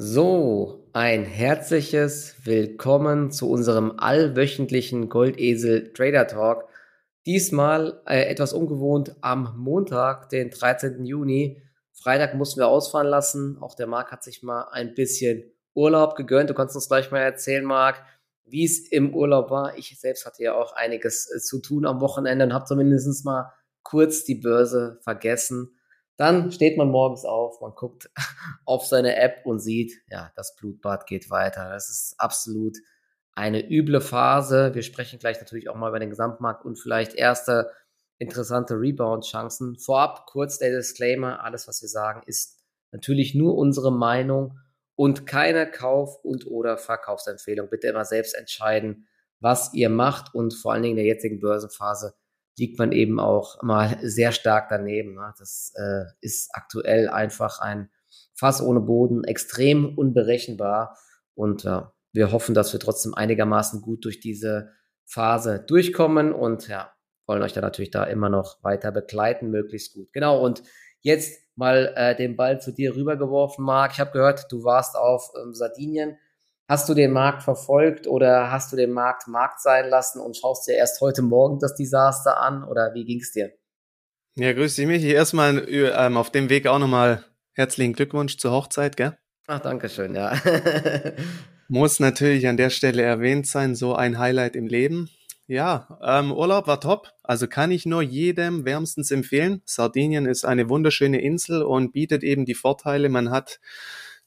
So, ein herzliches Willkommen zu unserem allwöchentlichen Goldesel Trader Talk. Diesmal äh, etwas ungewohnt am Montag, den 13. Juni. Freitag mussten wir ausfahren lassen. Auch der Marc hat sich mal ein bisschen Urlaub gegönnt. Du kannst uns gleich mal erzählen, Marc, wie es im Urlaub war. Ich selbst hatte ja auch einiges äh, zu tun am Wochenende und habe zumindest mal kurz die Börse vergessen. Dann steht man morgens auf, man guckt auf seine App und sieht, ja, das Blutbad geht weiter. Das ist absolut eine üble Phase. Wir sprechen gleich natürlich auch mal über den Gesamtmarkt und vielleicht erste interessante Rebound-Chancen. Vorab kurz der Disclaimer, alles, was wir sagen, ist natürlich nur unsere Meinung und keine Kauf- und oder Verkaufsempfehlung. Bitte immer selbst entscheiden, was ihr macht und vor allen Dingen in der jetzigen Börsenphase liegt man eben auch mal sehr stark daneben. Ne? Das äh, ist aktuell einfach ein Fass ohne Boden, extrem unberechenbar. Und äh, wir hoffen, dass wir trotzdem einigermaßen gut durch diese Phase durchkommen und ja, wollen euch da natürlich da immer noch weiter begleiten, möglichst gut. Genau, und jetzt mal äh, den Ball zu dir rübergeworfen, Marc. Ich habe gehört, du warst auf ähm, Sardinien. Hast du den Markt verfolgt oder hast du den Markt Markt sein lassen und schaust dir erst heute Morgen das Desaster an oder wie ging es dir? Ja, grüß dich Michi. Erstmal ähm, auf dem Weg auch nochmal herzlichen Glückwunsch zur Hochzeit, gell? Ach, danke schön, ja. Muss natürlich an der Stelle erwähnt sein, so ein Highlight im Leben. Ja, ähm, Urlaub war top. Also kann ich nur jedem wärmstens empfehlen. Sardinien ist eine wunderschöne Insel und bietet eben die Vorteile. Man hat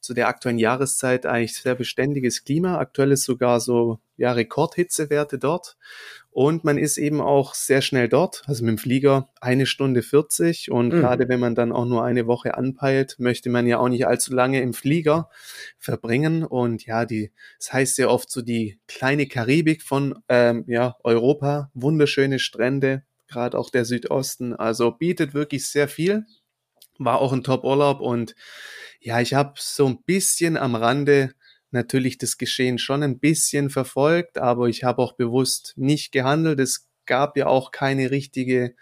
zu der aktuellen Jahreszeit eigentlich sehr beständiges Klima. Aktuell ist sogar so ja, Rekordhitzewerte dort. Und man ist eben auch sehr schnell dort, also mit dem Flieger eine Stunde 40. Und mhm. gerade wenn man dann auch nur eine Woche anpeilt, möchte man ja auch nicht allzu lange im Flieger verbringen. Und ja, die, das heißt ja oft so die kleine Karibik von ähm, ja, Europa, wunderschöne Strände, gerade auch der Südosten. Also bietet wirklich sehr viel. War auch ein Top-Urlaub und ja, ich habe so ein bisschen am Rande natürlich das Geschehen schon ein bisschen verfolgt, aber ich habe auch bewusst nicht gehandelt. Es gab ja auch keine richtige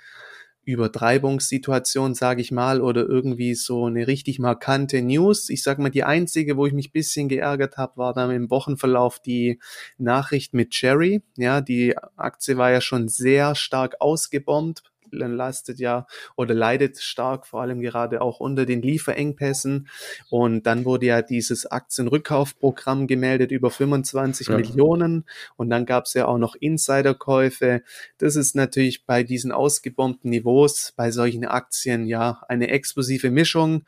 Übertreibungssituation, sage ich mal, oder irgendwie so eine richtig markante News. Ich sage mal, die einzige, wo ich mich bisschen geärgert habe, war dann im Wochenverlauf die Nachricht mit Cherry. Ja, die Aktie war ja schon sehr stark ausgebombt lastet ja oder leidet stark, vor allem gerade auch unter den Lieferengpässen. Und dann wurde ja dieses Aktienrückkaufprogramm gemeldet über 25 ja. Millionen. Und dann gab es ja auch noch Insiderkäufe. Das ist natürlich bei diesen ausgebombten Niveaus, bei solchen Aktien ja eine explosive Mischung.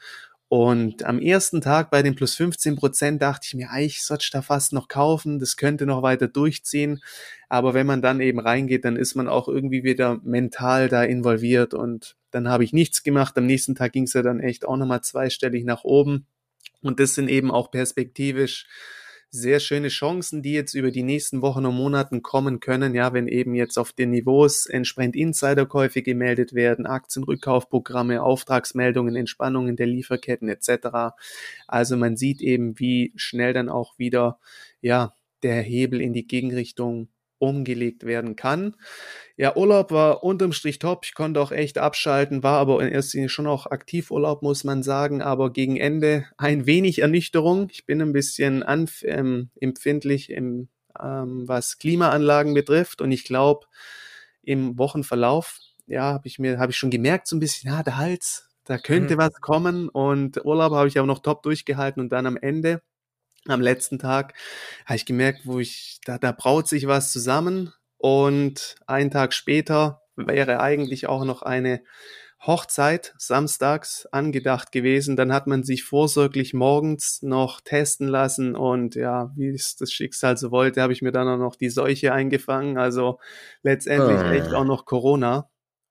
Und am ersten Tag bei den plus 15 Prozent dachte ich mir, ich sollte da fast noch kaufen, das könnte noch weiter durchziehen. Aber wenn man dann eben reingeht, dann ist man auch irgendwie wieder mental da involviert und dann habe ich nichts gemacht. Am nächsten Tag ging es ja dann echt auch nochmal zweistellig nach oben. Und das sind eben auch perspektivisch sehr schöne Chancen, die jetzt über die nächsten Wochen und Monaten kommen können, ja, wenn eben jetzt auf den Niveaus entsprechend Insiderkäufe gemeldet werden, Aktienrückkaufprogramme, Auftragsmeldungen, Entspannungen der Lieferketten etc. Also man sieht eben, wie schnell dann auch wieder, ja, der Hebel in die Gegenrichtung umgelegt werden kann. Ja, Urlaub war unterm Strich top. Ich konnte auch echt abschalten, war aber in erster Linie schon auch Aktivurlaub, muss man sagen. Aber gegen Ende ein wenig Ernüchterung. Ich bin ein bisschen ähm, empfindlich, im, ähm, was Klimaanlagen betrifft. Und ich glaube, im Wochenverlauf, ja, habe ich mir, habe ich schon gemerkt, so ein bisschen, ja, der Hals, da könnte mhm. was kommen. Und Urlaub habe ich aber noch top durchgehalten. Und dann am Ende am letzten Tag habe ich gemerkt, wo ich, da, da braut sich was zusammen und einen Tag später wäre eigentlich auch noch eine Hochzeit samstags angedacht gewesen. Dann hat man sich vorsorglich morgens noch testen lassen und ja, wie es das Schicksal so wollte, habe ich mir dann auch noch die Seuche eingefangen. Also letztendlich oh. echt auch noch Corona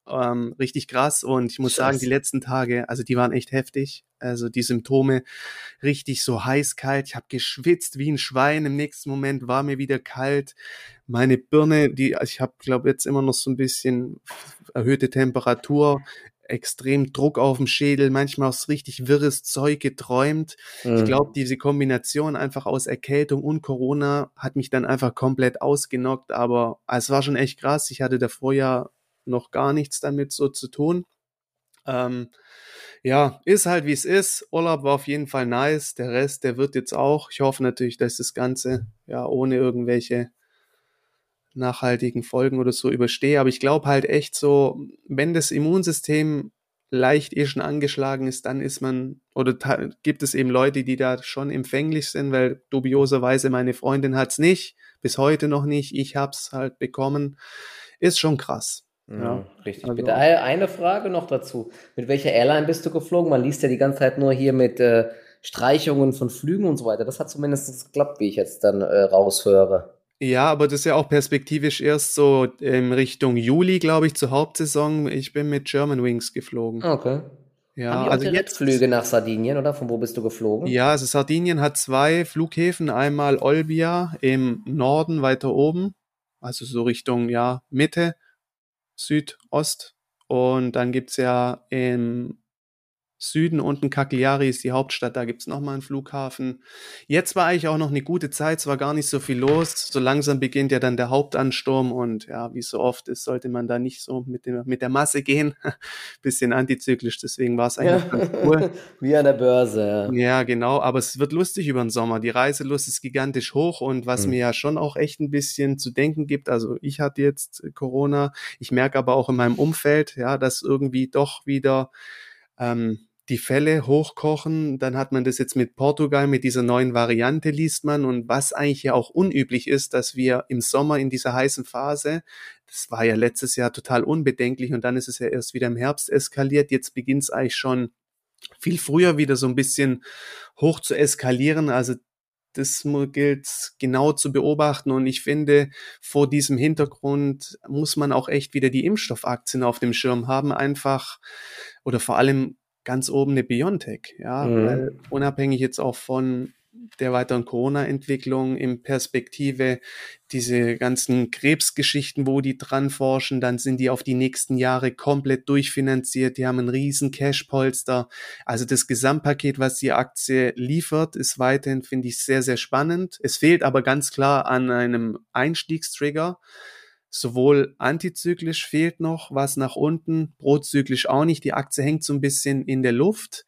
ähm, richtig krass und ich muss Scheiße. sagen, die letzten Tage, also die waren echt heftig. Also die Symptome richtig so heiß, kalt. Ich habe geschwitzt wie ein Schwein. Im nächsten Moment war mir wieder kalt. Meine Birne, die, ich habe, glaube jetzt immer noch so ein bisschen erhöhte Temperatur extrem Druck auf dem Schädel, manchmal auch so richtig wirres Zeug geträumt. Mhm. Ich glaube, diese Kombination einfach aus Erkältung und Corona hat mich dann einfach komplett ausgenockt, aber es war schon echt krass. Ich hatte davor ja noch gar nichts damit so zu tun. Ähm, ja, ist halt wie es ist. Urlaub war auf jeden Fall nice. Der Rest, der wird jetzt auch. Ich hoffe natürlich, dass das Ganze ja ohne irgendwelche nachhaltigen Folgen oder so überstehe. Aber ich glaube halt echt so, wenn das Immunsystem leicht eh schon angeschlagen ist, dann ist man, oder gibt es eben Leute, die da schon empfänglich sind, weil dubioserweise meine Freundin hat's nicht, bis heute noch nicht, ich hab's halt bekommen. Ist schon krass. Ja, mhm, richtig. Also, Bitte eine Frage noch dazu. Mit welcher Airline bist du geflogen? Man liest ja die ganze Zeit nur hier mit äh, Streichungen von Flügen und so weiter. Das hat zumindest geklappt, wie ich jetzt dann äh, raushöre. Ja, aber das ist ja auch perspektivisch erst so in Richtung Juli, glaube ich, zur Hauptsaison. Ich bin mit German Wings geflogen. Okay. Ja, Haben die also jetzt Flüge nach Sardinien oder von wo bist du geflogen? Ja, also Sardinien hat zwei Flughäfen, einmal Olbia im Norden weiter oben, also so Richtung ja Mitte Südost. Und dann gibt's ja im Süden unten Cagliari ist die Hauptstadt, da gibt's noch mal einen Flughafen. Jetzt war eigentlich auch noch eine gute Zeit, es war gar nicht so viel los. So langsam beginnt ja dann der Hauptansturm und ja, wie so oft ist, sollte man da nicht so mit, dem, mit der Masse gehen. Bisschen antizyklisch, deswegen war es eigentlich ja. ganz cool. wie an der Börse, ja. Ja, genau, aber es wird lustig über den Sommer. Die Reiselust ist gigantisch hoch und was mhm. mir ja schon auch echt ein bisschen zu denken gibt, also ich hatte jetzt Corona, ich merke aber auch in meinem Umfeld, ja, dass irgendwie doch wieder ähm, die Fälle hochkochen. Dann hat man das jetzt mit Portugal, mit dieser neuen Variante liest man. Und was eigentlich ja auch unüblich ist, dass wir im Sommer in dieser heißen Phase, das war ja letztes Jahr total unbedenklich und dann ist es ja erst wieder im Herbst eskaliert. Jetzt beginnt es eigentlich schon viel früher wieder so ein bisschen hoch zu eskalieren. Also das gilt genau zu beobachten und ich finde, vor diesem Hintergrund muss man auch echt wieder die Impfstoffaktien auf dem Schirm haben, einfach oder vor allem ganz oben eine Biontech, ja, mhm. weil unabhängig jetzt auch von der weiteren Corona-Entwicklung in Perspektive, diese ganzen Krebsgeschichten, wo die dran forschen, dann sind die auf die nächsten Jahre komplett durchfinanziert, die haben einen riesen Cash-Polster. Also das Gesamtpaket, was die Aktie liefert, ist weiterhin, finde ich, sehr, sehr spannend. Es fehlt aber ganz klar an einem Einstiegstrigger sowohl antizyklisch fehlt noch was nach unten, prozyklisch auch nicht. Die Aktie hängt so ein bisschen in der Luft.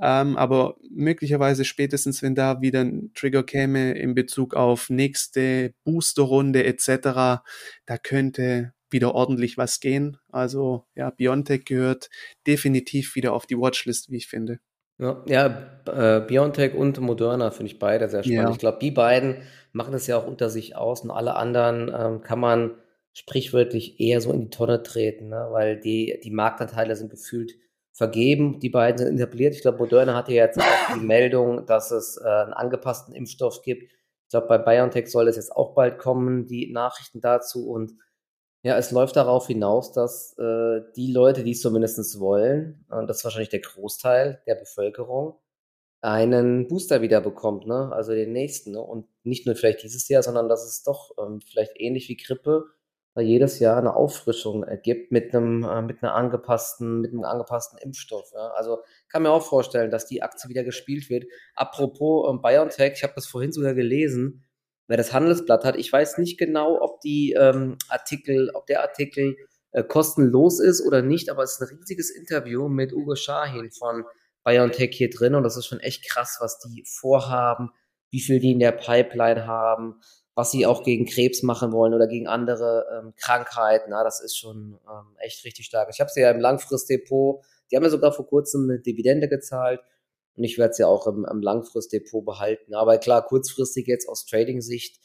Ähm, aber möglicherweise spätestens, wenn da wieder ein Trigger käme in Bezug auf nächste Boosterrunde etc., da könnte wieder ordentlich was gehen. Also ja, Biontech gehört definitiv wieder auf die Watchlist, wie ich finde. Ja, ja äh, Biontech und Moderna finde ich beide sehr spannend. Ja. Ich glaube, die beiden machen das ja auch unter sich aus und alle anderen ähm, kann man sprichwörtlich eher so in die Tonne treten, ne? weil die, die Marktanteile sind gefühlt vergeben. Die beiden sind etabliert. Ich glaube, Moderna hatte jetzt auch die Meldung, dass es äh, einen angepassten Impfstoff gibt. Ich glaube, bei BioNTech soll es jetzt auch bald kommen, die Nachrichten dazu. Und ja, es läuft darauf hinaus, dass äh, die Leute, die es zumindest wollen, und das ist wahrscheinlich der Großteil der Bevölkerung, einen Booster wieder bekommt, ne? also den nächsten. Ne? Und nicht nur vielleicht dieses Jahr, sondern dass es doch ähm, vielleicht ähnlich wie Grippe jedes Jahr eine Auffrischung ergibt mit einem, äh, mit einer angepassten, mit einem angepassten Impfstoff. Ja. Also kann mir auch vorstellen, dass die Aktie wieder gespielt wird. Apropos ähm, BioNTech, ich habe das vorhin sogar gelesen, wer das Handelsblatt hat. Ich weiß nicht genau, ob die ähm, Artikel, ob der Artikel äh, kostenlos ist oder nicht, aber es ist ein riesiges Interview mit Ugo Shahin von BioNTech hier drin und das ist schon echt krass, was die vorhaben, wie viel die in der Pipeline haben was sie auch gegen Krebs machen wollen oder gegen andere ähm, Krankheiten. Na, das ist schon ähm, echt richtig stark. Ich habe sie ja im Langfristdepot, die haben ja sogar vor kurzem eine Dividende gezahlt und ich werde sie auch im, im Langfristdepot behalten. Aber klar, kurzfristig jetzt aus Trading-Sicht,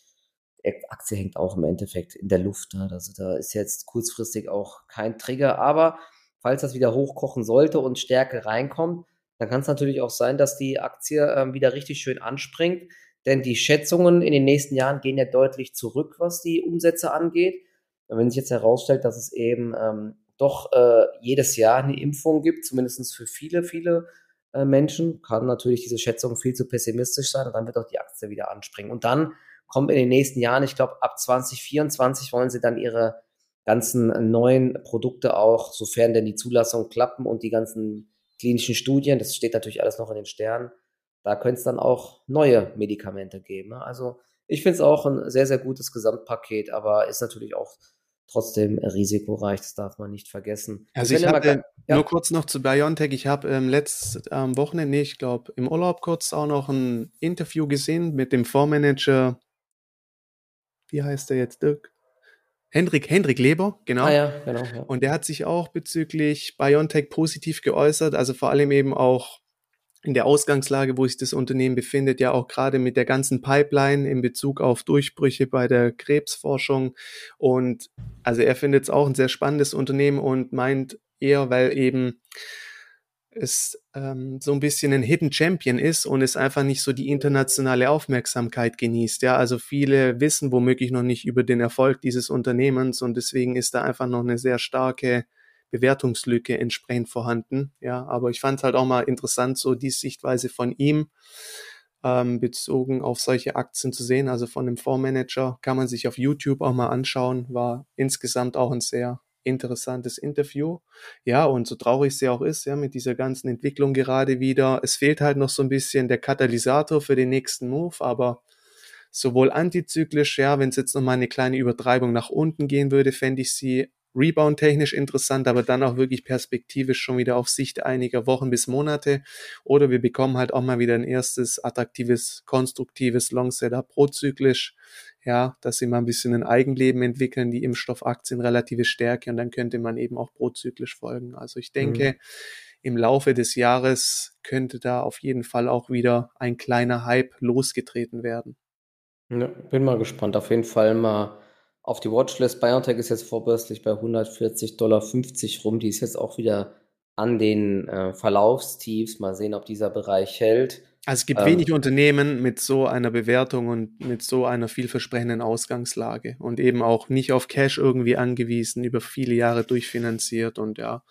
Aktie hängt auch im Endeffekt in der Luft. Ne? Also da ist jetzt kurzfristig auch kein Trigger. Aber falls das wieder hochkochen sollte und Stärke reinkommt, dann kann es natürlich auch sein, dass die Aktie ähm, wieder richtig schön anspringt denn die Schätzungen in den nächsten Jahren gehen ja deutlich zurück, was die Umsätze angeht. Und wenn sich jetzt herausstellt, dass es eben ähm, doch äh, jedes Jahr eine Impfung gibt, zumindest für viele, viele äh, Menschen, kann natürlich diese Schätzung viel zu pessimistisch sein und dann wird auch die Aktie wieder anspringen. Und dann kommt in den nächsten Jahren, ich glaube ab 2024 wollen sie dann ihre ganzen neuen Produkte auch, sofern denn die Zulassung klappen und die ganzen klinischen Studien, das steht natürlich alles noch in den Sternen, da könnte es dann auch neue Medikamente geben. Ne? Also ich finde es auch ein sehr, sehr gutes Gesamtpaket, aber ist natürlich auch trotzdem risikoreich, das darf man nicht vergessen. Also ich hatte, ja. nur kurz noch zu BioNTech, ich habe ähm, letztes ähm, Wochenende, ich glaube im Urlaub kurz auch noch ein Interview gesehen mit dem Fondsmanager, wie heißt der jetzt, Dirk? Hendrik, Hendrik Leber, genau. Ah, ja, genau ja. Und der hat sich auch bezüglich BioNTech positiv geäußert, also vor allem eben auch in der Ausgangslage, wo sich das Unternehmen befindet, ja auch gerade mit der ganzen Pipeline in Bezug auf Durchbrüche bei der Krebsforschung. Und also er findet es auch ein sehr spannendes Unternehmen und meint eher, weil eben es ähm, so ein bisschen ein Hidden Champion ist und es einfach nicht so die internationale Aufmerksamkeit genießt. Ja, also viele wissen womöglich noch nicht über den Erfolg dieses Unternehmens und deswegen ist da einfach noch eine sehr starke Bewertungslücke entsprechend vorhanden. Ja, aber ich fand es halt auch mal interessant, so die Sichtweise von ihm ähm, bezogen auf solche Aktien zu sehen. Also von dem Fondsmanager kann man sich auf YouTube auch mal anschauen. War insgesamt auch ein sehr interessantes Interview. Ja, und so traurig sie auch ist, ja, mit dieser ganzen Entwicklung gerade wieder. Es fehlt halt noch so ein bisschen der Katalysator für den nächsten Move, aber sowohl antizyklisch, ja, wenn es jetzt nochmal eine kleine Übertreibung nach unten gehen würde, fände ich sie Rebound-technisch interessant, aber dann auch wirklich perspektivisch schon wieder auf Sicht einiger Wochen bis Monate. Oder wir bekommen halt auch mal wieder ein erstes attraktives, konstruktives Long-Setup prozyklisch. Ja, dass sie mal ein bisschen ein Eigenleben entwickeln, die Impfstoffaktien relative Stärke und dann könnte man eben auch prozyklisch folgen. Also ich denke, mhm. im Laufe des Jahres könnte da auf jeden Fall auch wieder ein kleiner Hype losgetreten werden. Ja, bin mal gespannt. Auf jeden Fall mal auf die Watchlist. BioNTech ist jetzt vorbörslich bei 140,50 Dollar rum. Die ist jetzt auch wieder an den äh, Verlaufstiefs. Mal sehen, ob dieser Bereich hält. Also es gibt ähm, wenig Unternehmen mit so einer Bewertung und mit so einer vielversprechenden Ausgangslage und eben auch nicht auf Cash irgendwie angewiesen, über viele Jahre durchfinanziert und ja,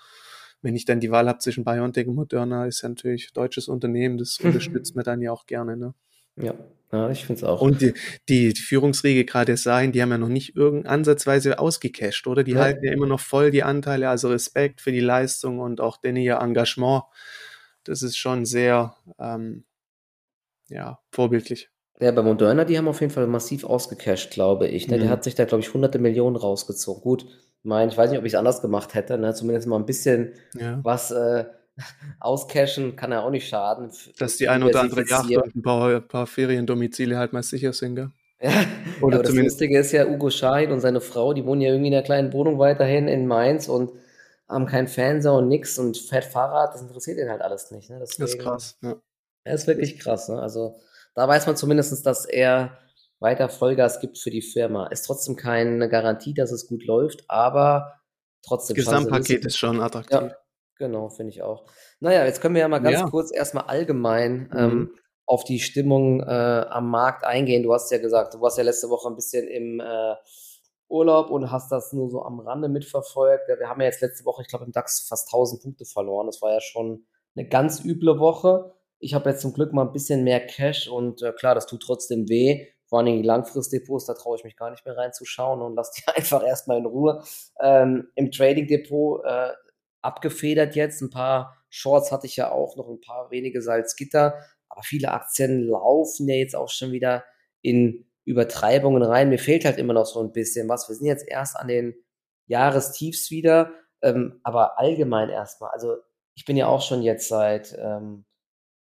wenn ich dann die Wahl habe zwischen BioNTech und Moderna, ist ja natürlich deutsches Unternehmen, das unterstützt man dann ja auch gerne. Ne? Ja, ja, ich finde es auch. Und die, die, Führungsriege gerade Sahin, die haben ja noch nicht irgend ansatzweise ausgecasht, oder? Die ja. halten ja immer noch voll die Anteile, also Respekt für die Leistung und auch denn ihr Engagement. Das ist schon sehr, ähm, ja, vorbildlich. Ja, bei Moderna, die haben auf jeden Fall massiv ausgecasht, glaube ich. Ne? Mhm. Der hat sich da, glaube ich, hunderte Millionen rausgezogen. Gut, mein, ich weiß nicht, ob ich es anders gemacht hätte, ne? zumindest mal ein bisschen ja. was äh, Auscashen kann ja auch nicht schaden. Dass die ein oder andere Yacht und ein paar, ein paar Feriendomizile halt mal sicher sind, gell? Ja, oder zumindest. das Lustige ist ja, Ugo Schahid und seine Frau, die wohnen ja irgendwie in einer kleinen Wohnung weiterhin in Mainz und haben keinen Fernseher und nix und fährt Fahrrad, das interessiert ihn halt alles nicht. Ne? Deswegen, das ist krass, ja. Das ist wirklich krass. Ne? Also da weiß man zumindest, dass er weiter Vollgas gibt für die Firma. Ist trotzdem keine Garantie, dass es gut läuft, aber trotzdem. Das Gesamtpaket ist schon attraktiv. Ja, Genau, finde ich auch. Naja, jetzt können wir ja mal ganz ja. kurz erstmal allgemein mhm. ähm, auf die Stimmung äh, am Markt eingehen. Du hast ja gesagt, du warst ja letzte Woche ein bisschen im äh, Urlaub und hast das nur so am Rande mitverfolgt. Wir haben ja jetzt letzte Woche, ich glaube, im DAX fast 1000 Punkte verloren. Das war ja schon eine ganz üble Woche. Ich habe jetzt zum Glück mal ein bisschen mehr Cash und äh, klar, das tut trotzdem weh. Vor allem die Langfristdepots, da traue ich mich gar nicht mehr reinzuschauen und lass die einfach erstmal in Ruhe. Ähm, Im Trading Depot äh, abgefedert jetzt. Ein paar Shorts hatte ich ja auch, noch ein paar wenige Salzgitter. Aber viele Aktien laufen ja jetzt auch schon wieder in Übertreibungen rein. Mir fehlt halt immer noch so ein bisschen was. Wir sind jetzt erst an den Jahrestiefs wieder, ähm, aber allgemein erstmal. Also ich bin ja auch schon jetzt seit, ähm,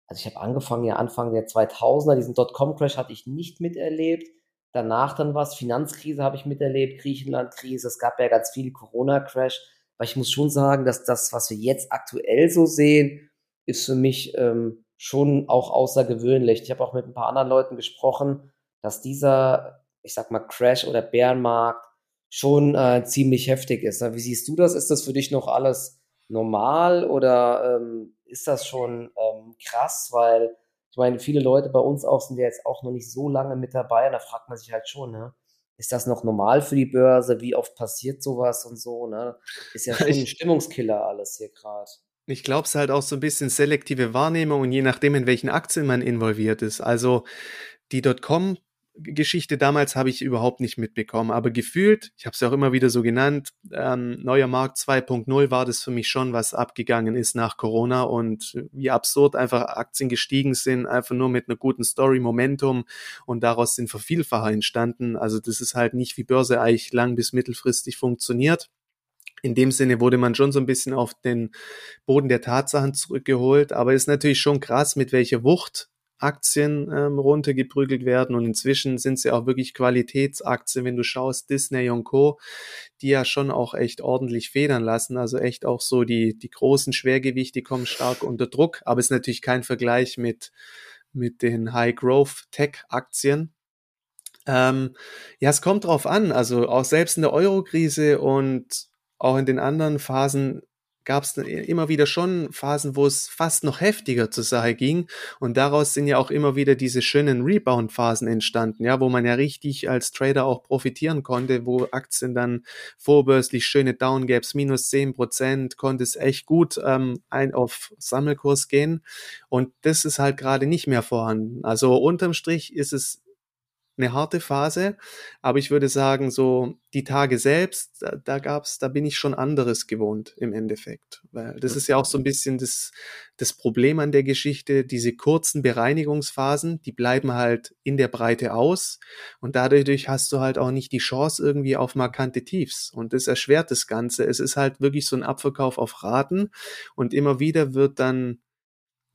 also ich habe angefangen ja Anfang der 2000er, diesen Dotcom-Crash hatte ich nicht miterlebt. Danach dann was, Finanzkrise habe ich miterlebt, Griechenland-Krise, es gab ja ganz viel Corona-Crash. Aber ich muss schon sagen, dass das, was wir jetzt aktuell so sehen, ist für mich ähm, schon auch außergewöhnlich. Ich habe auch mit ein paar anderen Leuten gesprochen, dass dieser, ich sag mal, Crash oder Bärenmarkt schon äh, ziemlich heftig ist. Wie siehst du das? Ist das für dich noch alles normal oder ähm, ist das schon ähm, krass? Weil ich meine, viele Leute bei uns auch sind ja jetzt auch noch nicht so lange mit dabei und da fragt man sich halt schon, ne? Ist das noch normal für die Börse? Wie oft passiert sowas und so? Ne? Ist ja schon ein Stimmungskiller alles hier gerade. Ich glaube, es ist halt auch so ein bisschen selektive Wahrnehmung und je nachdem, in welchen Aktien man involviert ist. Also die Dotcom Geschichte damals habe ich überhaupt nicht mitbekommen, aber gefühlt, ich habe es ja auch immer wieder so genannt, ähm, neuer Markt 2.0 war das für mich schon, was abgegangen ist nach Corona und wie absurd einfach Aktien gestiegen sind, einfach nur mit einer guten Story, Momentum und daraus sind Vervielfacher entstanden. Also das ist halt nicht wie Börse eigentlich lang bis mittelfristig funktioniert. In dem Sinne wurde man schon so ein bisschen auf den Boden der Tatsachen zurückgeholt, aber ist natürlich schon krass, mit welcher Wucht Aktien ähm, runtergeprügelt werden und inzwischen sind sie auch wirklich Qualitätsaktien, wenn du schaust, Disney und Co., die ja schon auch echt ordentlich federn lassen, also echt auch so die, die großen Schwergewichte kommen stark unter Druck, aber ist natürlich kein Vergleich mit, mit den High-Growth-Tech-Aktien. Ähm, ja, es kommt drauf an, also auch selbst in der Euro-Krise und auch in den anderen Phasen gab es immer wieder schon Phasen, wo es fast noch heftiger zur Sache ging. Und daraus sind ja auch immer wieder diese schönen Rebound-Phasen entstanden, ja, wo man ja richtig als Trader auch profitieren konnte, wo Aktien dann vorbörslich schöne Downgaps, minus zehn Prozent, konnte es echt gut ähm, ein auf Sammelkurs gehen. Und das ist halt gerade nicht mehr vorhanden. Also unterm Strich ist es eine harte Phase, aber ich würde sagen, so die Tage selbst, da, da gab's, da bin ich schon anderes gewohnt im Endeffekt. Weil das ist ja auch so ein bisschen das, das Problem an der Geschichte, diese kurzen Bereinigungsphasen, die bleiben halt in der Breite aus. Und dadurch hast du halt auch nicht die Chance irgendwie auf markante Tiefs. Und das erschwert das Ganze. Es ist halt wirklich so ein Abverkauf auf Raten. Und immer wieder wird dann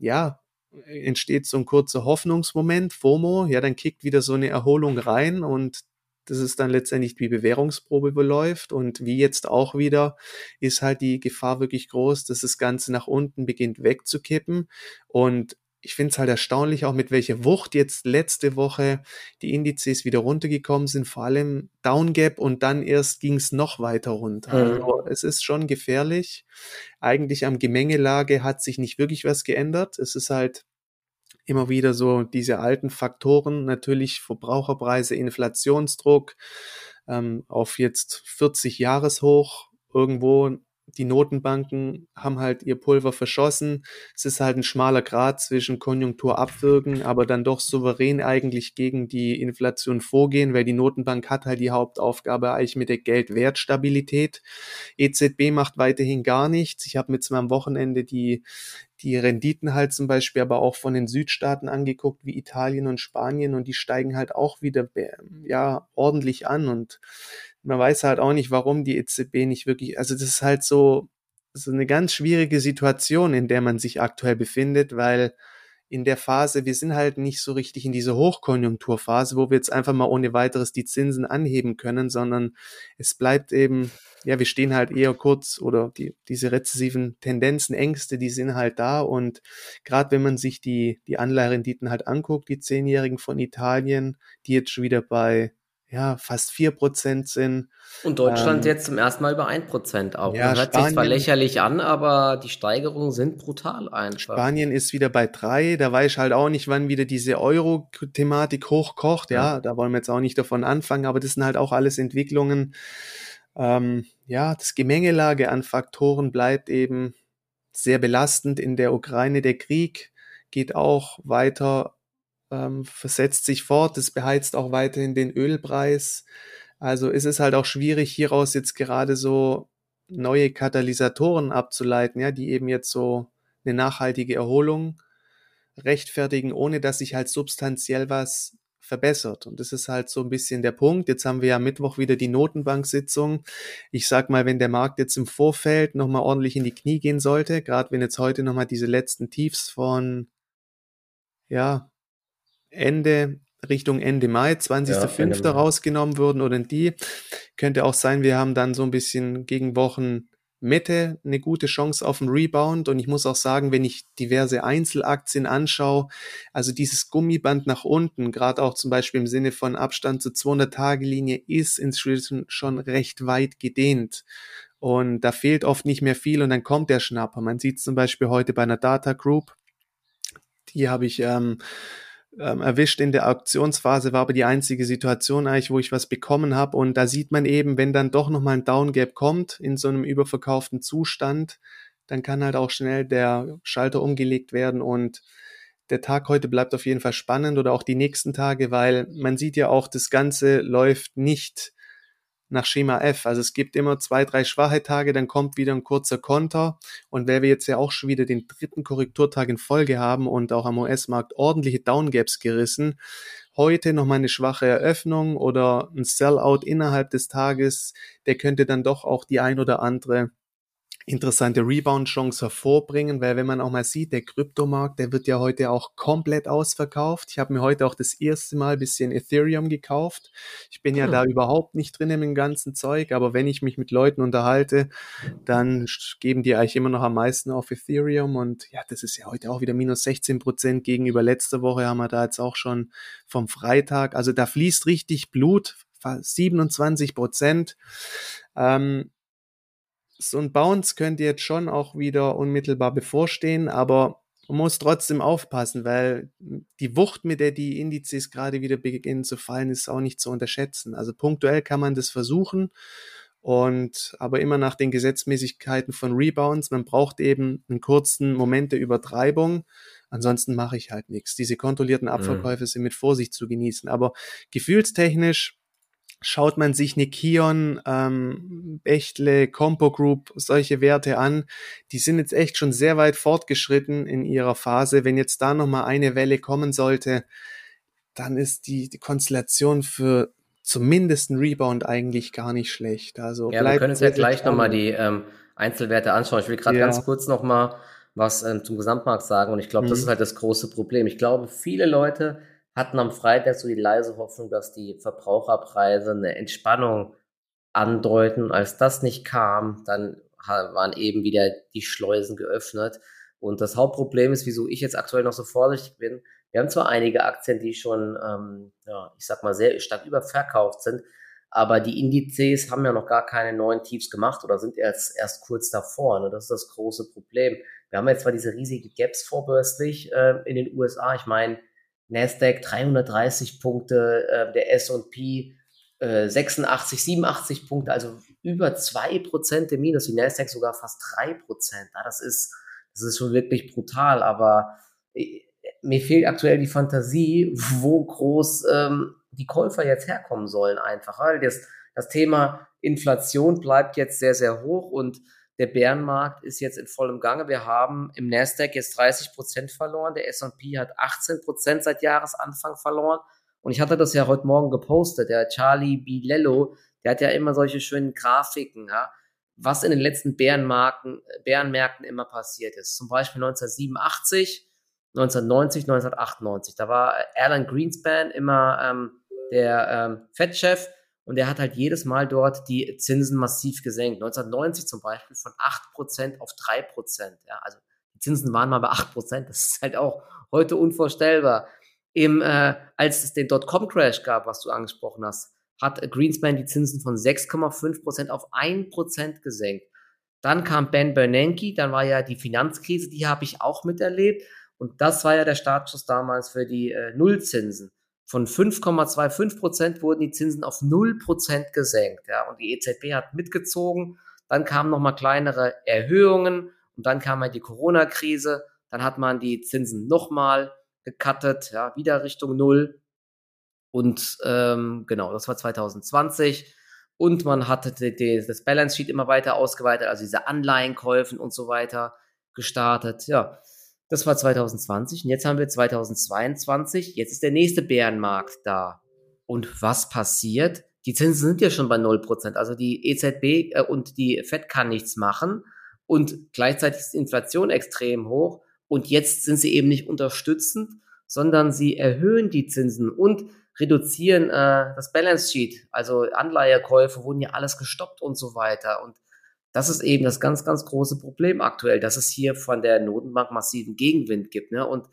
ja, entsteht so ein kurzer Hoffnungsmoment, FOMO, ja, dann kickt wieder so eine Erholung rein und das ist dann letztendlich wie Bewährungsprobe beläuft und wie jetzt auch wieder ist halt die Gefahr wirklich groß, dass das Ganze nach unten beginnt wegzukippen und ich finde es halt erstaunlich, auch mit welcher Wucht jetzt letzte Woche die Indizes wieder runtergekommen sind, vor allem Downgap und dann erst ging es noch weiter runter. Mhm. Also es ist schon gefährlich. Eigentlich am Gemengelage hat sich nicht wirklich was geändert. Es ist halt immer wieder so diese alten Faktoren, natürlich Verbraucherpreise, Inflationsdruck ähm, auf jetzt 40 Jahreshoch irgendwo die Notenbanken haben halt ihr Pulver verschossen. Es ist halt ein schmaler Grad zwischen Konjunktur abwirken, aber dann doch souverän eigentlich gegen die Inflation vorgehen, weil die Notenbank hat halt die Hauptaufgabe eigentlich mit der Geldwertstabilität. EZB macht weiterhin gar nichts. Ich habe mir zwar am Wochenende die die Renditen halt zum Beispiel aber auch von den Südstaaten angeguckt, wie Italien und Spanien, und die steigen halt auch wieder ja ordentlich an. Und man weiß halt auch nicht, warum die EZB nicht wirklich, also das ist halt so, so eine ganz schwierige Situation, in der man sich aktuell befindet, weil in der Phase, wir sind halt nicht so richtig in dieser Hochkonjunkturphase, wo wir jetzt einfach mal ohne weiteres die Zinsen anheben können, sondern es bleibt eben, ja, wir stehen halt eher kurz oder die, diese rezessiven Tendenzen, Ängste, die sind halt da und gerade wenn man sich die, die Anleiherenditen halt anguckt, die Zehnjährigen von Italien, die jetzt schon wieder bei ja, fast vier Prozent sind. Und Deutschland ähm, jetzt zum ersten Mal über ein Prozent auch. Ja, hört Spanien, sich zwar lächerlich an, aber die Steigerungen sind brutal einfach. Spanien ist wieder bei drei. Da weiß ich halt auch nicht, wann wieder diese Euro-Thematik hochkocht. Ja, ja, da wollen wir jetzt auch nicht davon anfangen, aber das sind halt auch alles Entwicklungen. Ähm, ja, das Gemengelage an Faktoren bleibt eben sehr belastend in der Ukraine. Der Krieg geht auch weiter ähm, versetzt sich fort, es beheizt auch weiterhin den Ölpreis. Also ist es halt auch schwierig, hieraus jetzt gerade so neue Katalysatoren abzuleiten, ja, die eben jetzt so eine nachhaltige Erholung rechtfertigen, ohne dass sich halt substanziell was verbessert. Und das ist halt so ein bisschen der Punkt. Jetzt haben wir ja Mittwoch wieder die Notenbank-Sitzung. Ich sag mal, wenn der Markt jetzt im Vorfeld nochmal ordentlich in die Knie gehen sollte, gerade wenn jetzt heute nochmal diese letzten Tiefs von, ja, Ende Richtung Ende Mai, 20.05. Ja, rausgenommen würden oder die. Könnte auch sein, wir haben dann so ein bisschen gegen Wochen Mitte eine gute Chance auf einen Rebound. Und ich muss auch sagen, wenn ich diverse Einzelaktien anschaue, also dieses Gummiband nach unten, gerade auch zum Beispiel im Sinne von Abstand zur 200-Tage-Linie, ist inzwischen schon recht weit gedehnt. Und da fehlt oft nicht mehr viel und dann kommt der Schnapper. Man sieht zum Beispiel heute bei einer Data Group, die habe ich ähm, ähm, erwischt in der Auktionsphase, war aber die einzige Situation eigentlich, wo ich was bekommen habe. Und da sieht man eben, wenn dann doch nochmal ein Downgap kommt in so einem überverkauften Zustand, dann kann halt auch schnell der Schalter umgelegt werden und der Tag heute bleibt auf jeden Fall spannend oder auch die nächsten Tage, weil man sieht ja auch, das Ganze läuft nicht nach Schema F. Also es gibt immer zwei, drei schwache Tage, dann kommt wieder ein kurzer Konter. Und weil wir jetzt ja auch schon wieder den dritten Korrekturtag in Folge haben und auch am US-Markt ordentliche Downgaps gerissen, heute nochmal eine schwache Eröffnung oder ein Sellout innerhalb des Tages, der könnte dann doch auch die ein oder andere interessante Rebound-Chance hervorbringen, weil wenn man auch mal sieht, der Kryptomarkt, der wird ja heute auch komplett ausverkauft. Ich habe mir heute auch das erste Mal ein bisschen Ethereum gekauft. Ich bin ja hm. da überhaupt nicht drin im ganzen Zeug, aber wenn ich mich mit Leuten unterhalte, dann geben die eigentlich immer noch am meisten auf Ethereum und ja, das ist ja heute auch wieder minus 16 Prozent gegenüber letzter Woche haben wir da jetzt auch schon vom Freitag. Also da fließt richtig Blut, 27 Prozent. Ähm, so ein Bounce könnte jetzt schon auch wieder unmittelbar bevorstehen, aber man muss trotzdem aufpassen, weil die Wucht, mit der die Indizes gerade wieder beginnen zu fallen, ist auch nicht zu unterschätzen. Also punktuell kann man das versuchen und aber immer nach den Gesetzmäßigkeiten von Rebounds. Man braucht eben einen kurzen Moment der Übertreibung. Ansonsten mache ich halt nichts. Diese kontrollierten mhm. Abverkäufe sind mit Vorsicht zu genießen. Aber gefühlstechnisch schaut man sich Nikion, ähm, Bechtle, Compo Group, solche Werte an, die sind jetzt echt schon sehr weit fortgeschritten in ihrer Phase. Wenn jetzt da nochmal eine Welle kommen sollte, dann ist die, die Konstellation für zumindest ein Rebound eigentlich gar nicht schlecht. Also ja, wir können uns ja gleich nochmal die ähm, Einzelwerte anschauen. Ich will gerade ja. ganz kurz nochmal was ähm, zum Gesamtmarkt sagen und ich glaube, mhm. das ist halt das große Problem. Ich glaube, viele Leute hatten am Freitag so die leise Hoffnung, dass die Verbraucherpreise eine Entspannung andeuten. Als das nicht kam, dann waren eben wieder die Schleusen geöffnet. Und das Hauptproblem ist, wieso ich jetzt aktuell noch so vorsichtig bin. Wir haben zwar einige Aktien, die schon, ähm, ja, ich sag mal, sehr stark überverkauft sind, aber die Indizes haben ja noch gar keine neuen Tiefs gemacht oder sind erst, erst kurz davor. Ne? Das ist das große Problem. Wir haben jetzt zwar diese riesigen Gaps vorbörslich äh, in den USA. Ich meine, Nasdaq 330 Punkte, äh, der S&P äh, 86, 87 Punkte, also über zwei Prozent im Minus, die Nasdaq sogar fast drei Prozent. Ja, das ist, das ist schon wirklich brutal, aber äh, mir fehlt aktuell die Fantasie, wo groß ähm, die Käufer jetzt herkommen sollen einfach, weil das, das Thema Inflation bleibt jetzt sehr, sehr hoch und der Bärenmarkt ist jetzt in vollem Gange. Wir haben im Nasdaq jetzt 30 Prozent verloren. Der S&P hat 18 Prozent seit Jahresanfang verloren. Und ich hatte das ja heute Morgen gepostet. Der Charlie Bilello, der hat ja immer solche schönen Grafiken, ja, was in den letzten Bärenmarken, Bärenmärkten immer passiert ist. Zum Beispiel 1987, 1990, 1998. Da war Alan Greenspan immer ähm, der ähm, Fettchef und er hat halt jedes Mal dort die Zinsen massiv gesenkt. 1990 zum Beispiel von 8% auf 3%. Ja, also die Zinsen waren mal bei 8%. Das ist halt auch heute unvorstellbar. Im, äh, als es den Dotcom-Crash gab, was du angesprochen hast, hat Greenspan die Zinsen von 6,5% auf 1% gesenkt. Dann kam Ben Bernanke, dann war ja die Finanzkrise, die habe ich auch miterlebt. Und das war ja der Startschuss damals für die äh, Nullzinsen. Von 5,25 Prozent wurden die Zinsen auf 0 Prozent gesenkt. Ja, und die EZB hat mitgezogen. Dann kamen nochmal kleinere Erhöhungen und dann kam halt die Corona-Krise. Dann hat man die Zinsen nochmal gecuttet, ja, wieder Richtung Null. Und ähm, genau, das war 2020. Und man hatte die, die, das Balance Sheet immer weiter ausgeweitet, also diese Anleihenkäufen und so weiter gestartet. Ja, das war 2020 und jetzt haben wir 2022. Jetzt ist der nächste Bärenmarkt da. Und was passiert? Die Zinsen sind ja schon bei 0%. Also die EZB äh, und die Fed kann nichts machen. Und gleichzeitig ist die Inflation extrem hoch. Und jetzt sind sie eben nicht unterstützend, sondern sie erhöhen die Zinsen und reduzieren äh, das Balance Sheet. Also Anleihekäufe wurden ja alles gestoppt und so weiter. Und das ist eben das ganz, ganz große Problem aktuell, dass es hier von der Notenbank massiven Gegenwind gibt. Ne? Und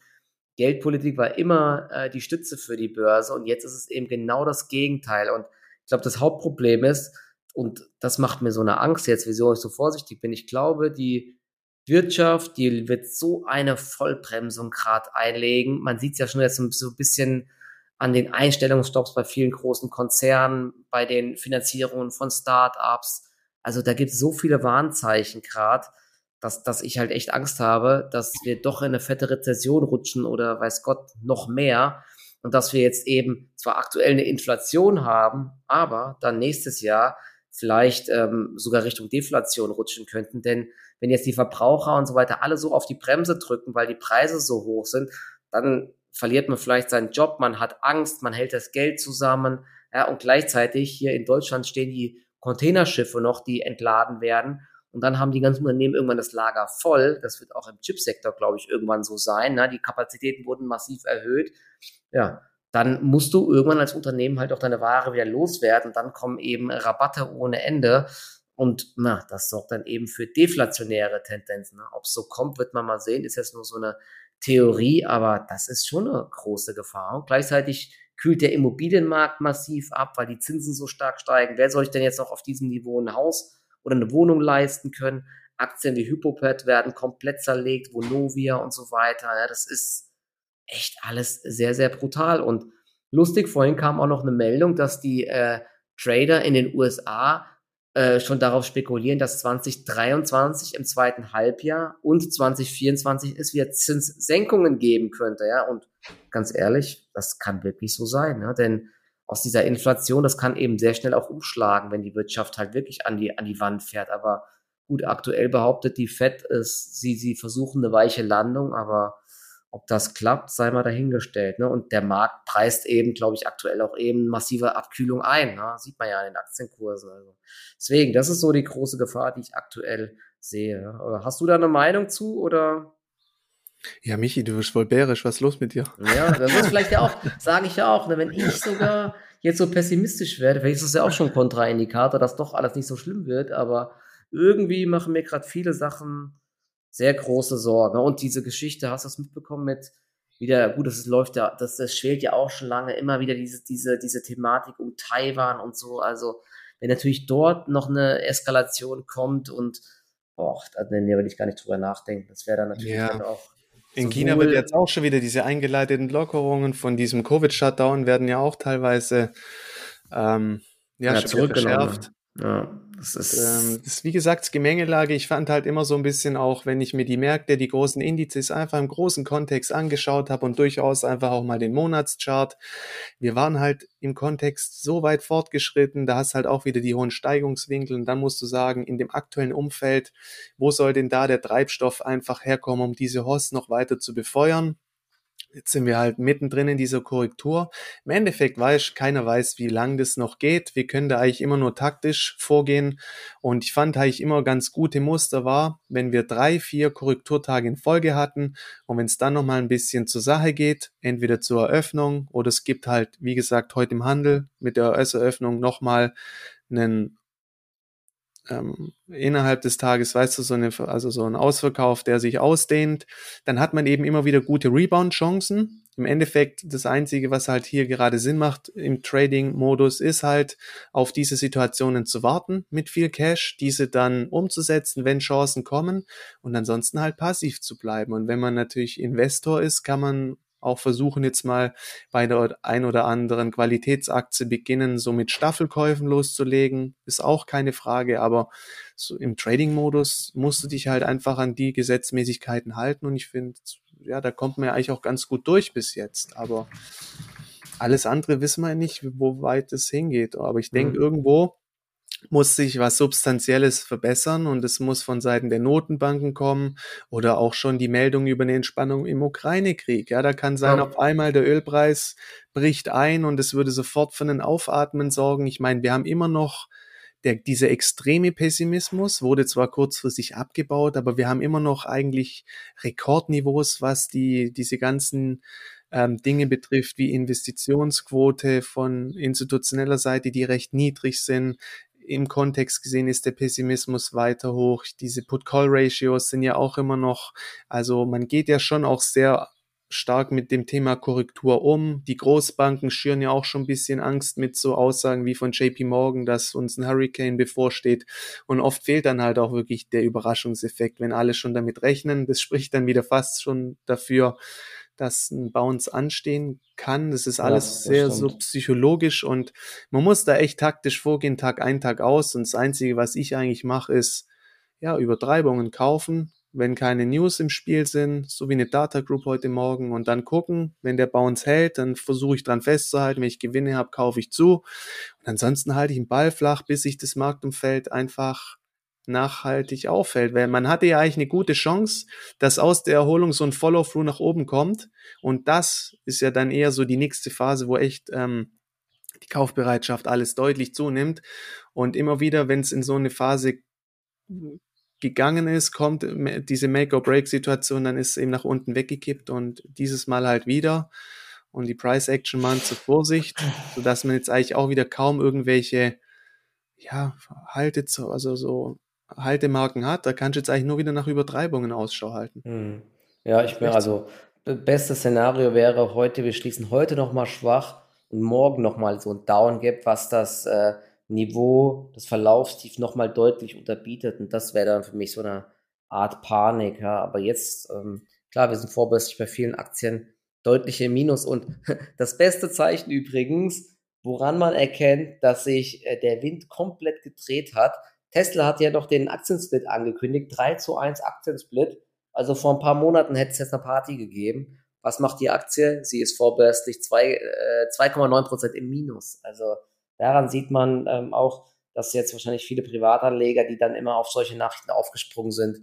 Geldpolitik war immer äh, die Stütze für die Börse und jetzt ist es eben genau das Gegenteil. Und ich glaube, das Hauptproblem ist, und das macht mir so eine Angst jetzt, wieso ich so vorsichtig bin, ich glaube, die Wirtschaft, die wird so eine Vollbremsung gerade einlegen. Man sieht es ja schon jetzt so ein bisschen an den Einstellungsstopps bei vielen großen Konzernen, bei den Finanzierungen von Start-ups also da gibt es so viele Warnzeichen gerade. dass, dass ich halt echt Angst habe, dass wir doch in eine fette Rezession rutschen oder weiß Gott noch mehr und dass wir jetzt eben zwar aktuell eine Inflation haben, aber dann nächstes Jahr vielleicht ähm, sogar Richtung Deflation rutschen könnten. Denn wenn jetzt die Verbraucher und so weiter alle so auf die Bremse drücken, weil die Preise so hoch sind, dann verliert man vielleicht seinen Job, man hat Angst, man hält das Geld zusammen. Ja, und gleichzeitig hier in Deutschland stehen die Containerschiffe noch, die entladen werden. Und dann haben die ganzen Unternehmen irgendwann das Lager voll. Das wird auch im Chipsektor, glaube ich, irgendwann so sein. Ne? Die Kapazitäten wurden massiv erhöht. Ja, dann musst du irgendwann als Unternehmen halt auch deine Ware wieder loswerden. Dann kommen eben Rabatte ohne Ende. Und na, das sorgt dann eben für deflationäre Tendenzen. Ne? Ob es so kommt, wird man mal sehen. Ist jetzt nur so eine Theorie, aber das ist schon eine große Gefahr. Und gleichzeitig kühlt der Immobilienmarkt massiv ab, weil die Zinsen so stark steigen. Wer soll ich denn jetzt noch auf diesem Niveau ein Haus oder eine Wohnung leisten können? Aktien wie Hypopet werden komplett zerlegt, Vonovia und so weiter. Ja, das ist echt alles sehr, sehr brutal. Und lustig, vorhin kam auch noch eine Meldung, dass die äh, Trader in den USA äh, schon darauf spekulieren, dass 2023 im zweiten Halbjahr und 2024 es wieder Zinssenkungen geben könnte. Ja, und ganz ehrlich, das kann wirklich so sein, ne? denn aus dieser Inflation, das kann eben sehr schnell auch umschlagen, wenn die Wirtschaft halt wirklich an die, an die Wand fährt. Aber gut, aktuell behauptet die FED, ist, sie, sie versuchen eine weiche Landung, aber ob das klappt, sei mal dahingestellt. Ne? Und der Markt preist eben, glaube ich, aktuell auch eben massive Abkühlung ein. Ne? Sieht man ja in den Aktienkursen. Also. Deswegen, das ist so die große Gefahr, die ich aktuell sehe. Hast du da eine Meinung zu oder? Ja, Michi, du wirst voll bärisch. Was ist los mit dir? Ja, das ist vielleicht ja auch, sage ich ja auch, ne, wenn ich sogar jetzt so pessimistisch werde, vielleicht ist es ja auch schon ein Kontraindikator, dass doch alles nicht so schlimm wird, aber irgendwie machen mir gerade viele Sachen sehr große Sorgen. Und diese Geschichte, hast du das mitbekommen mit wieder, gut, das läuft ja, das, das schwelt ja auch schon lange immer wieder diese, diese, diese Thematik um Taiwan und so. Also, wenn natürlich dort noch eine Eskalation kommt und, boah, da, da will ich gar nicht drüber nachdenken. Das wäre dann natürlich ja. dann auch. In China wird jetzt auch schon wieder diese eingeleiteten Lockerungen von diesem Covid-Shutdown werden ja auch teilweise ähm, ja, ja zurückgeschärft. Ja. Das ist, ähm, das ist wie gesagt Gemengelage. Ich fand halt immer so ein bisschen auch, wenn ich mir die Märkte, die großen Indizes einfach im großen Kontext angeschaut habe und durchaus einfach auch mal den Monatschart. Wir waren halt im Kontext so weit fortgeschritten, da hast halt auch wieder die hohen Steigungswinkel und dann musst du sagen, in dem aktuellen Umfeld, wo soll denn da der Treibstoff einfach herkommen, um diese Host noch weiter zu befeuern? Jetzt sind wir halt mittendrin in dieser Korrektur. Im Endeffekt weiß keiner weiß, wie lang das noch geht. Wir können da eigentlich immer nur taktisch vorgehen. Und ich fand eigentlich immer ganz gute Muster war, wenn wir drei, vier Korrekturtage in Folge hatten und wenn es dann nochmal ein bisschen zur Sache geht, entweder zur Eröffnung oder es gibt halt, wie gesagt, heute im Handel mit der US-Eröffnung nochmal einen ähm, innerhalb des Tages, weißt du, so eine, also so ein Ausverkauf, der sich ausdehnt, dann hat man eben immer wieder gute Rebound-Chancen. Im Endeffekt, das Einzige, was halt hier gerade Sinn macht im Trading-Modus, ist halt, auf diese Situationen zu warten mit viel Cash, diese dann umzusetzen, wenn Chancen kommen und ansonsten halt passiv zu bleiben. Und wenn man natürlich Investor ist, kann man auch versuchen jetzt mal bei der ein oder anderen Qualitätsaktie beginnen, so mit Staffelkäufen loszulegen, ist auch keine Frage, aber so im Trading-Modus musst du dich halt einfach an die Gesetzmäßigkeiten halten. Und ich finde, ja, da kommt man ja eigentlich auch ganz gut durch bis jetzt, aber alles andere wissen wir nicht, wo weit es hingeht, aber ich denke mhm. irgendwo muss sich was Substanzielles verbessern und es muss von Seiten der Notenbanken kommen oder auch schon die Meldung über eine Entspannung im Ukraine-Krieg. Ja, da kann sein, ja. auf einmal der Ölpreis bricht ein und es würde sofort für einen Aufatmen sorgen. Ich meine, wir haben immer noch der, dieser extreme Pessimismus wurde zwar kurzfristig abgebaut, aber wir haben immer noch eigentlich Rekordniveaus, was die, diese ganzen ähm, Dinge betrifft, wie Investitionsquote von institutioneller Seite, die recht niedrig sind, im Kontext gesehen ist der Pessimismus weiter hoch. Diese Put-Call-Ratios sind ja auch immer noch, also man geht ja schon auch sehr stark mit dem Thema Korrektur um. Die Großbanken schüren ja auch schon ein bisschen Angst mit so Aussagen wie von JP Morgan, dass uns ein Hurricane bevorsteht. Und oft fehlt dann halt auch wirklich der Überraschungseffekt, wenn alle schon damit rechnen. Das spricht dann wieder fast schon dafür, dass ein Bounce anstehen kann. Das ist alles ja, das sehr stimmt. so psychologisch und man muss da echt taktisch vorgehen, Tag ein, Tag aus. Und das Einzige, was ich eigentlich mache, ist, ja, Übertreibungen kaufen, wenn keine News im Spiel sind, so wie eine Data Group heute Morgen und dann gucken, wenn der Bounce hält, dann versuche ich dran festzuhalten, wenn ich Gewinne habe, kaufe ich zu und ansonsten halte ich den Ball flach, bis sich das Marktumfeld einfach nachhaltig auffällt, weil man hatte ja eigentlich eine gute Chance, dass aus der Erholung so ein Follow-through nach oben kommt und das ist ja dann eher so die nächste Phase, wo echt ähm, die Kaufbereitschaft alles deutlich zunimmt und immer wieder, wenn es in so eine Phase gegangen ist, kommt diese Make-or-Break-Situation, dann ist es eben nach unten weggekippt und dieses Mal halt wieder. Und die Price-Action mahnt zur Vorsicht, sodass man jetzt eigentlich auch wieder kaum irgendwelche, ja, Halte, also so Haltemarken hat. Da kannst du jetzt eigentlich nur wieder nach Übertreibungen Ausschau halten. Hm. Ja, ich bin also, bestes Szenario wäre heute, wir schließen heute nochmal schwach und morgen nochmal so ein Down Gap, was das äh, Niveau, das Verlaufstief nochmal deutlich unterbietet. Und das wäre dann für mich so eine Art Panik. Ja. Aber jetzt, ähm, klar, wir sind vorbörslich bei vielen Aktien deutlich im Minus. Und das beste Zeichen übrigens, woran man erkennt, dass sich äh, der Wind komplett gedreht hat. Tesla hat ja noch den Aktiensplit angekündigt, 3 zu 1 Aktiensplit. Also vor ein paar Monaten hätte es jetzt eine Party gegeben. Was macht die Aktie? Sie ist vorbörslich 2,9% äh, im Minus. Also daran sieht man ähm, auch, dass jetzt wahrscheinlich viele Privatanleger, die dann immer auf solche Nachrichten aufgesprungen sind,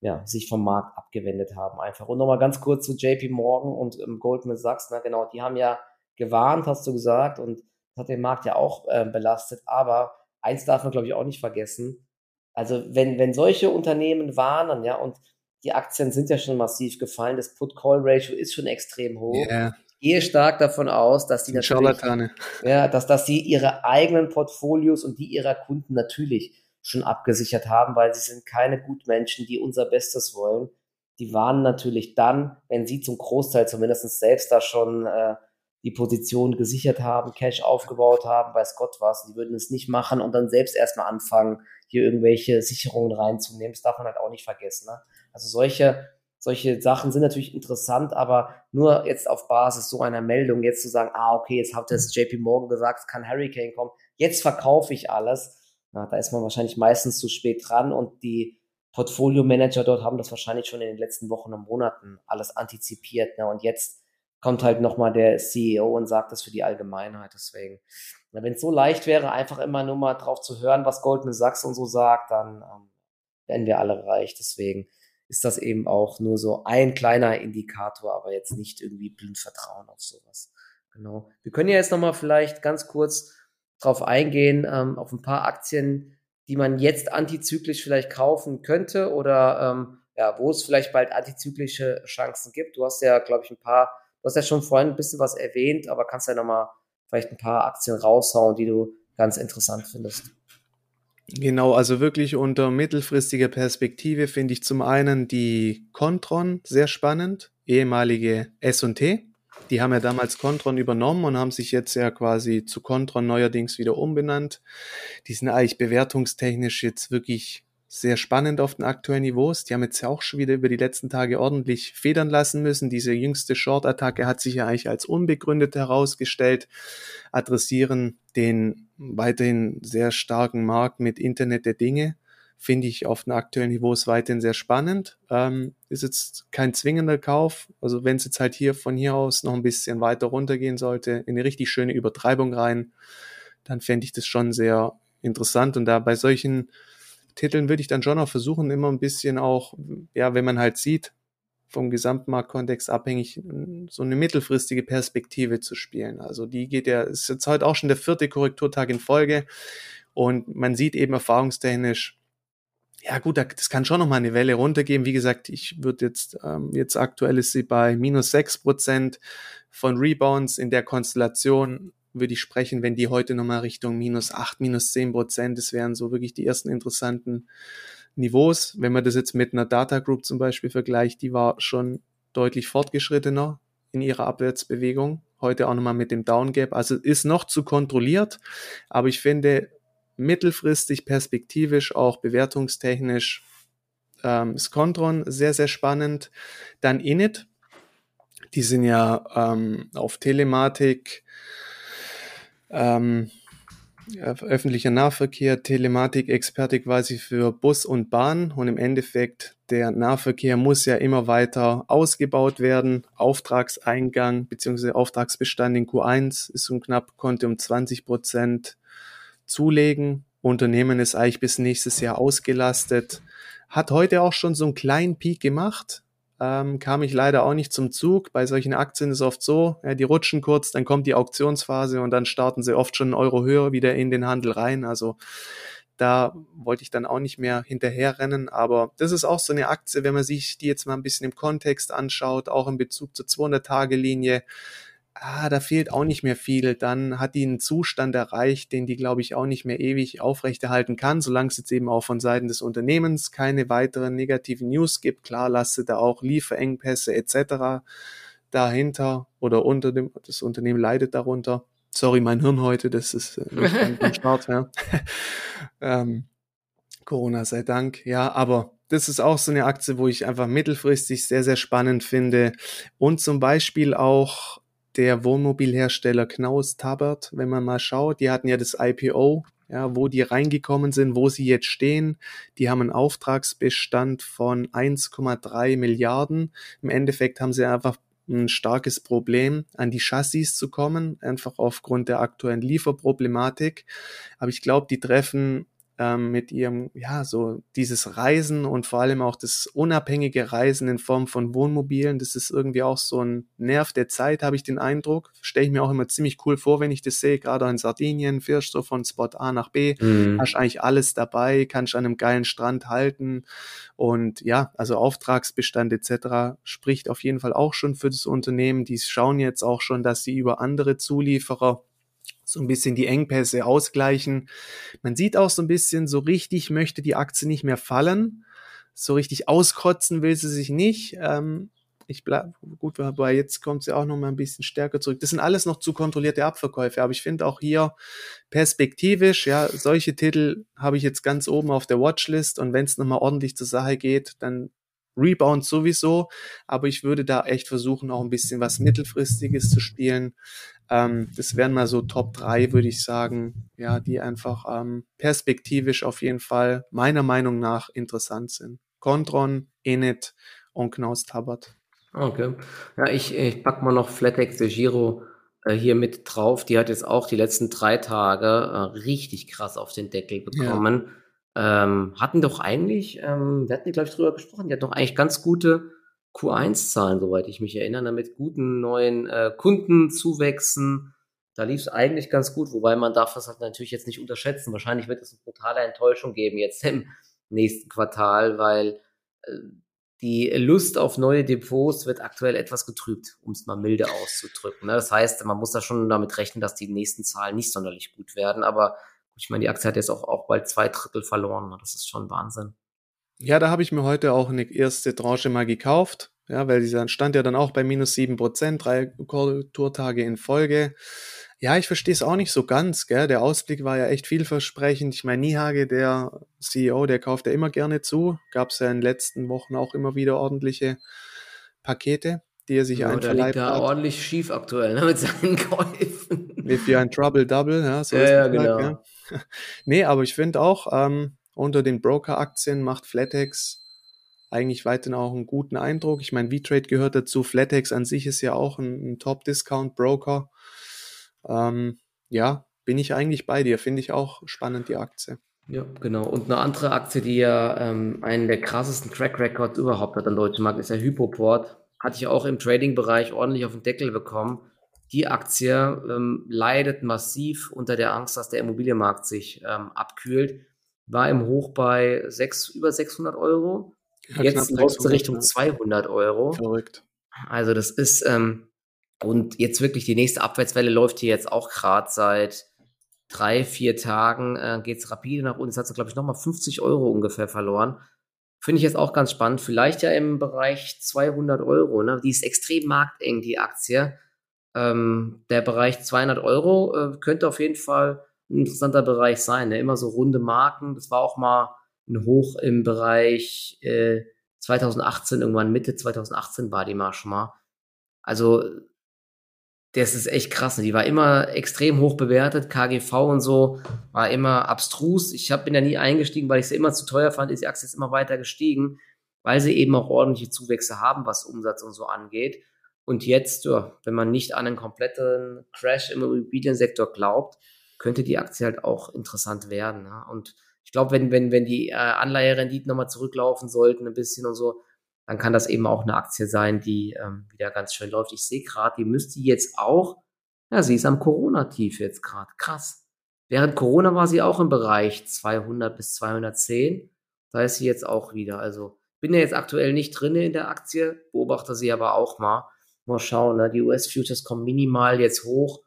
ja, sich vom Markt abgewendet haben einfach. Und nochmal ganz kurz zu JP Morgan und ähm, Goldman Sachs, na genau, die haben ja gewarnt, hast du gesagt, und das hat den Markt ja auch äh, belastet. Aber eins darf man, glaube ich, auch nicht vergessen. Also wenn, wenn solche Unternehmen warnen, ja, und die Aktien sind ja schon massiv gefallen, das Put-Call-Ratio ist schon extrem hoch. Yeah gehe stark davon aus, dass die natürlich, ja, dass, dass sie ihre eigenen Portfolios und die ihrer Kunden natürlich schon abgesichert haben, weil sie sind keine Gutmenschen, die unser Bestes wollen. Die waren natürlich dann, wenn sie zum Großteil zumindest selbst da schon äh, die Position gesichert haben, Cash aufgebaut haben, weiß Gott was, die würden es nicht machen und dann selbst erstmal anfangen, hier irgendwelche Sicherungen reinzunehmen. Das darf man halt auch nicht vergessen. Ne? Also solche solche Sachen sind natürlich interessant, aber nur jetzt auf Basis so einer Meldung jetzt zu sagen, ah, okay, jetzt hat das JP Morgan gesagt, es kann Hurricane kommen, jetzt verkaufe ich alles. Na, da ist man wahrscheinlich meistens zu spät dran und die Portfolio-Manager dort haben das wahrscheinlich schon in den letzten Wochen und Monaten alles antizipiert. Ne? Und jetzt kommt halt nochmal der CEO und sagt das für die Allgemeinheit. Deswegen, wenn es so leicht wäre, einfach immer nur mal drauf zu hören, was Goldman Sachs und so sagt, dann ähm, wären wir alle reich. Deswegen ist das eben auch nur so ein kleiner Indikator, aber jetzt nicht irgendwie blind Vertrauen auf sowas. Genau. Wir können ja jetzt nochmal vielleicht ganz kurz drauf eingehen, ähm, auf ein paar Aktien, die man jetzt antizyklisch vielleicht kaufen könnte oder ähm, ja, wo es vielleicht bald antizyklische Chancen gibt. Du hast ja, glaube ich, ein paar, du hast ja schon vorhin ein bisschen was erwähnt, aber kannst ja nochmal vielleicht ein paar Aktien raushauen, die du ganz interessant findest. Genau, also wirklich unter mittelfristiger Perspektive finde ich zum einen die Contron sehr spannend, ehemalige S&T. Die haben ja damals Contron übernommen und haben sich jetzt ja quasi zu Contron neuerdings wieder umbenannt. Die sind eigentlich bewertungstechnisch jetzt wirklich sehr spannend auf den aktuellen Niveaus. Die haben jetzt ja auch schon wieder über die letzten Tage ordentlich federn lassen müssen. Diese jüngste Short-Attacke hat sich ja eigentlich als unbegründet herausgestellt, adressieren den weiterhin sehr starken Markt mit Internet der Dinge. Finde ich auf den aktuellen Niveaus weiterhin sehr spannend. Ähm, ist jetzt kein zwingender Kauf. Also wenn es jetzt halt hier von hier aus noch ein bisschen weiter runtergehen sollte, in eine richtig schöne Übertreibung rein, dann fände ich das schon sehr interessant. Und da bei solchen Titeln würde ich dann schon auch versuchen, immer ein bisschen auch, ja, wenn man halt sieht, vom Gesamtmarktkontext abhängig, so eine mittelfristige Perspektive zu spielen. Also die geht ja, ist jetzt heute auch schon der vierte Korrekturtag in Folge und man sieht eben erfahrungstechnisch, ja gut, das kann schon nochmal eine Welle runtergehen. Wie gesagt, ich würde jetzt, ähm, jetzt aktuell ist sie bei minus sechs Prozent von Rebounds in der Konstellation würde ich sprechen, wenn die heute nochmal Richtung minus acht, minus zehn Prozent, das wären so wirklich die ersten interessanten Niveaus. Wenn man das jetzt mit einer Data Group zum Beispiel vergleicht, die war schon deutlich fortgeschrittener in ihrer Abwärtsbewegung. Heute auch nochmal mit dem Down Gap. Also ist noch zu kontrolliert, aber ich finde mittelfristig perspektivisch auch bewertungstechnisch ähm, ist Contron sehr, sehr spannend. Dann Init, die sind ja ähm, auf Telematik ähm, öffentlicher Nahverkehr, Telematik, Experte quasi für Bus und Bahn und im Endeffekt der Nahverkehr muss ja immer weiter ausgebaut werden. Auftragseingang bzw. Auftragsbestand in Q1 ist um knapp, konnte um 20 Prozent zulegen. Unternehmen ist eigentlich bis nächstes Jahr ausgelastet. Hat heute auch schon so einen kleinen Peak gemacht, ähm, kam ich leider auch nicht zum Zug. Bei solchen Aktien ist oft so, ja, die rutschen kurz, dann kommt die Auktionsphase und dann starten sie oft schon einen Euro höher wieder in den Handel rein. Also da wollte ich dann auch nicht mehr hinterherrennen. Aber das ist auch so eine Aktie, wenn man sich die jetzt mal ein bisschen im Kontext anschaut, auch in Bezug zur 200-Tage-Linie ah, da fehlt auch nicht mehr viel, dann hat die einen Zustand erreicht, den die, glaube ich, auch nicht mehr ewig aufrechterhalten kann, solange es jetzt eben auch von Seiten des Unternehmens keine weiteren negativen News gibt. Klar, lasse da auch Lieferengpässe etc. dahinter oder unter dem, das Unternehmen leidet darunter. Sorry, mein Hirn heute, das ist äh, nicht am Start, ja. ähm, Corona sei Dank, ja, aber das ist auch so eine Aktie, wo ich einfach mittelfristig sehr, sehr spannend finde und zum Beispiel auch der Wohnmobilhersteller Knaus Tabbert, wenn man mal schaut, die hatten ja das IPO, ja, wo die reingekommen sind, wo sie jetzt stehen. Die haben einen Auftragsbestand von 1,3 Milliarden. Im Endeffekt haben sie einfach ein starkes Problem, an die Chassis zu kommen, einfach aufgrund der aktuellen Lieferproblematik. Aber ich glaube, die treffen ähm, mit ihrem, ja, so dieses Reisen und vor allem auch das unabhängige Reisen in Form von Wohnmobilen, das ist irgendwie auch so ein Nerv der Zeit, habe ich den Eindruck. Stelle ich mir auch immer ziemlich cool vor, wenn ich das sehe, gerade in Sardinien, fährst du von Spot A nach B, mhm. hast eigentlich alles dabei, kannst an einem geilen Strand halten und ja, also Auftragsbestand etc. spricht auf jeden Fall auch schon für das Unternehmen. Die schauen jetzt auch schon, dass sie über andere Zulieferer so ein bisschen die Engpässe ausgleichen. Man sieht auch so ein bisschen, so richtig möchte die Aktie nicht mehr fallen. So richtig auskotzen will sie sich nicht. Ähm, ich bleib, gut, aber jetzt kommt sie auch noch mal ein bisschen stärker zurück. Das sind alles noch zu kontrollierte Abverkäufe, aber ich finde auch hier perspektivisch, ja, solche Titel habe ich jetzt ganz oben auf der Watchlist und wenn es nochmal ordentlich zur Sache geht, dann Rebound sowieso, aber ich würde da echt versuchen, auch ein bisschen was Mittelfristiges zu spielen. Ähm, das wären mal so Top 3, würde ich sagen, ja, die einfach ähm, perspektivisch auf jeden Fall meiner Meinung nach interessant sind. Contron, Init und Knaus Tabbert. Okay. Ja, ich, ich pack mal noch Flatex de Giro äh, hier mit drauf. Die hat jetzt auch die letzten drei Tage äh, richtig krass auf den Deckel bekommen. Ja. Ähm, hatten doch eigentlich, ähm, wir hatten, glaube ich, drüber gesprochen, die hat doch eigentlich ganz gute Q1-Zahlen, soweit ich mich erinnere, mit guten neuen äh, Kundenzuwächsen. Da lief es eigentlich ganz gut, wobei man darf das halt natürlich jetzt nicht unterschätzen. Wahrscheinlich wird es eine brutale Enttäuschung geben jetzt im nächsten Quartal, weil äh, die Lust auf neue Depots wird aktuell etwas getrübt, um es mal milde auszudrücken. Ne? Das heißt, man muss da schon damit rechnen, dass die nächsten Zahlen nicht sonderlich gut werden. Aber ich meine, die Aktie hat jetzt auch, auch bald zwei Drittel verloren. Ne? Das ist schon Wahnsinn. Ja, da habe ich mir heute auch eine erste Tranche mal gekauft. Ja, weil dieser stand ja dann auch bei minus sieben Prozent, drei Korrekturtage in Folge. Ja, ich verstehe es auch nicht so ganz, gell? Der Ausblick war ja echt vielversprechend. Ich meine, Niehage, der CEO, der kauft ja immer gerne zu. Gab es ja in den letzten Wochen auch immer wieder ordentliche Pakete, die er sich ja, einverleibt der liegt da ordentlich schief aktuell ne, mit seinen Käufen. Wie für ein Trouble Double, ja, so ja, ja, genau. ja. nee, aber ich finde auch, ähm, unter den Broker-Aktien macht Flatex eigentlich weiterhin auch einen guten Eindruck. Ich meine, V-Trade gehört dazu. Flatex an sich ist ja auch ein, ein Top-Discount-Broker. Ähm, ja, bin ich eigentlich bei dir. Finde ich auch spannend, die Aktie. Ja, genau. Und eine andere Aktie, die ja ähm, einen der krassesten Track Records überhaupt hat am deutschen Markt, ist ja Hypoport. Hatte ich auch im Trading-Bereich ordentlich auf den Deckel bekommen. Die Aktie ähm, leidet massiv unter der Angst, dass der Immobilienmarkt sich ähm, abkühlt war im Hoch bei sechs, über 600 Euro. Ja, Jetzt läuft Richtung 200 Euro. Verrückt. Also das ist, ähm, und jetzt wirklich die nächste Abwärtswelle läuft hier jetzt auch gerade seit drei, vier Tagen, äh, geht es rapide nach unten. Jetzt hat sie, glaube ich, nochmal 50 Euro ungefähr verloren. Finde ich jetzt auch ganz spannend. Vielleicht ja im Bereich 200 Euro. Ne? Die ist extrem markteng, die Aktie. Ähm, der Bereich 200 Euro äh, könnte auf jeden Fall ein interessanter Bereich sein. Ne? Immer so runde Marken. Das war auch mal ein Hoch im Bereich äh, 2018, irgendwann Mitte 2018 war die mal schon mal. Also das ist echt krass. Die war immer extrem hoch bewertet. KGV und so war immer abstrus. Ich hab, bin da nie eingestiegen, weil ich sie immer zu teuer fand. Ist die Aktie jetzt immer weiter gestiegen, weil sie eben auch ordentliche Zuwächse haben, was Umsatz und so angeht. Und jetzt, wenn man nicht an einen kompletten Crash im Immobiliensektor glaubt, könnte die Aktie halt auch interessant werden. Ja? Und ich glaube, wenn, wenn, wenn die äh, Anleiherenditen nochmal zurücklaufen sollten, ein bisschen und so, dann kann das eben auch eine Aktie sein, die ähm, wieder ganz schön läuft. Ich sehe gerade, die müsste jetzt auch, ja, sie ist am Corona-Tief jetzt gerade. Krass. Während Corona war sie auch im Bereich 200 bis 210. Da ist sie jetzt auch wieder. Also bin ja jetzt aktuell nicht drin in der Aktie, beobachte sie aber auch mal. Mal schauen, ne? die US-Futures kommen minimal jetzt hoch.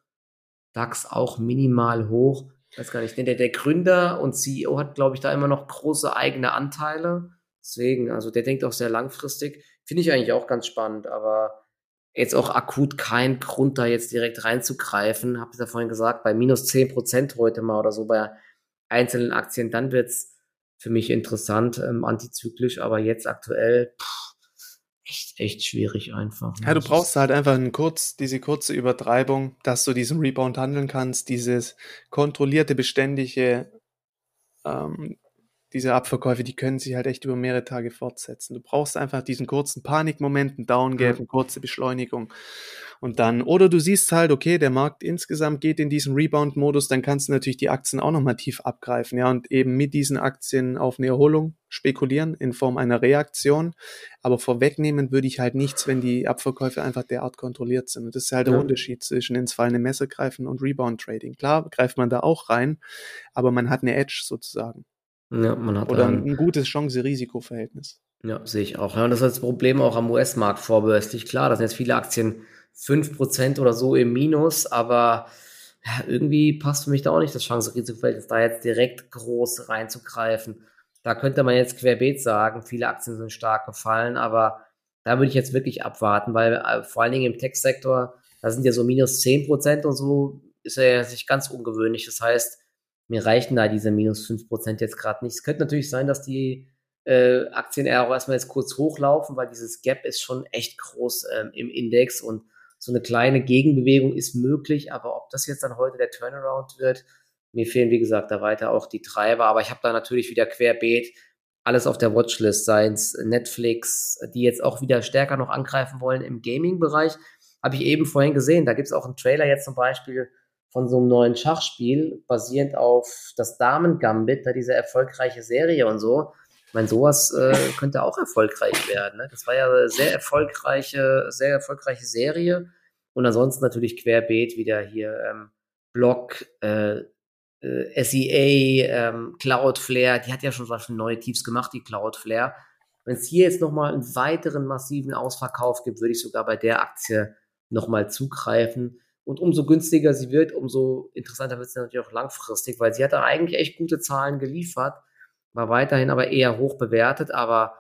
DAX auch minimal hoch. Weiß gar nicht. Der, der Gründer und CEO hat, glaube ich, da immer noch große eigene Anteile. Deswegen, also der denkt auch sehr langfristig. Finde ich eigentlich auch ganz spannend, aber jetzt auch akut kein Grund, da jetzt direkt reinzugreifen. Habe ich ja vorhin gesagt, bei minus 10% heute mal oder so bei einzelnen Aktien, dann wird's für mich interessant, ähm, antizyklisch, aber jetzt aktuell pff, echt, echt schwierig einfach. Ne? Ja, du brauchst halt einfach einen kurz, diese kurze Übertreibung, dass du diesen Rebound handeln kannst, dieses kontrollierte, beständige ähm, diese Abverkäufe, die können sich halt echt über mehrere Tage fortsetzen. Du brauchst einfach diesen kurzen Panikmoment, einen Downgap, eine kurze Beschleunigung. Und dann, oder du siehst halt, okay, der Markt insgesamt geht in diesen Rebound-Modus, dann kannst du natürlich die Aktien auch nochmal tief abgreifen, ja, und eben mit diesen Aktien auf eine Erholung spekulieren in Form einer Reaktion. Aber vorwegnehmen würde ich halt nichts, wenn die Abverkäufe einfach derart kontrolliert sind. Und das ist halt ja. der Unterschied zwischen ins fallende Messer greifen und Rebound-Trading. Klar, greift man da auch rein, aber man hat eine Edge sozusagen. Ja, man hat Oder ein, ein gutes Chance-Risiko-Verhältnis. Ja, sehe ich auch. Ja, und das ist das Problem auch am US-Markt vorbörslich. Klar, da sind jetzt viele Aktien 5% oder so im Minus, aber ja, irgendwie passt für mich da auch nicht das Chance-Risiko-Verhältnis, da jetzt direkt groß reinzugreifen. Da könnte man jetzt querbeet sagen, viele Aktien sind stark gefallen, aber da würde ich jetzt wirklich abwarten, weil äh, vor allen Dingen im Tech-Sektor, da sind ja so minus 10% und so, ist ja nicht ganz ungewöhnlich. Das heißt, mir reichen da diese minus 5% jetzt gerade nicht. Es könnte natürlich sein, dass die äh, Aktien eher auch erstmal jetzt kurz hochlaufen, weil dieses Gap ist schon echt groß ähm, im Index und so eine kleine Gegenbewegung ist möglich, aber ob das jetzt dann heute der Turnaround wird, mir fehlen, wie gesagt, da weiter auch die Treiber, aber ich habe da natürlich wieder querbeet alles auf der Watchlist, seien es Netflix, die jetzt auch wieder stärker noch angreifen wollen im Gaming-Bereich. Habe ich eben vorhin gesehen, da gibt es auch einen Trailer jetzt zum Beispiel von so einem neuen Schachspiel, basierend auf das Damen-Gambit, da diese erfolgreiche Serie und so. Ich meine, sowas äh, könnte auch erfolgreich werden. Ne? Das war ja eine sehr erfolgreiche, sehr erfolgreiche Serie. Und ansonsten natürlich querbeet wieder hier ähm, Block, äh, äh, SEA, ähm, Cloudflare, die hat ja schon was neue Tiefs gemacht, die Cloudflare. Wenn es hier jetzt nochmal einen weiteren massiven Ausverkauf gibt, würde ich sogar bei der Aktie nochmal zugreifen. Und umso günstiger sie wird, umso interessanter wird sie natürlich auch langfristig, weil sie hat da eigentlich echt gute Zahlen geliefert, war weiterhin aber eher hoch bewertet, aber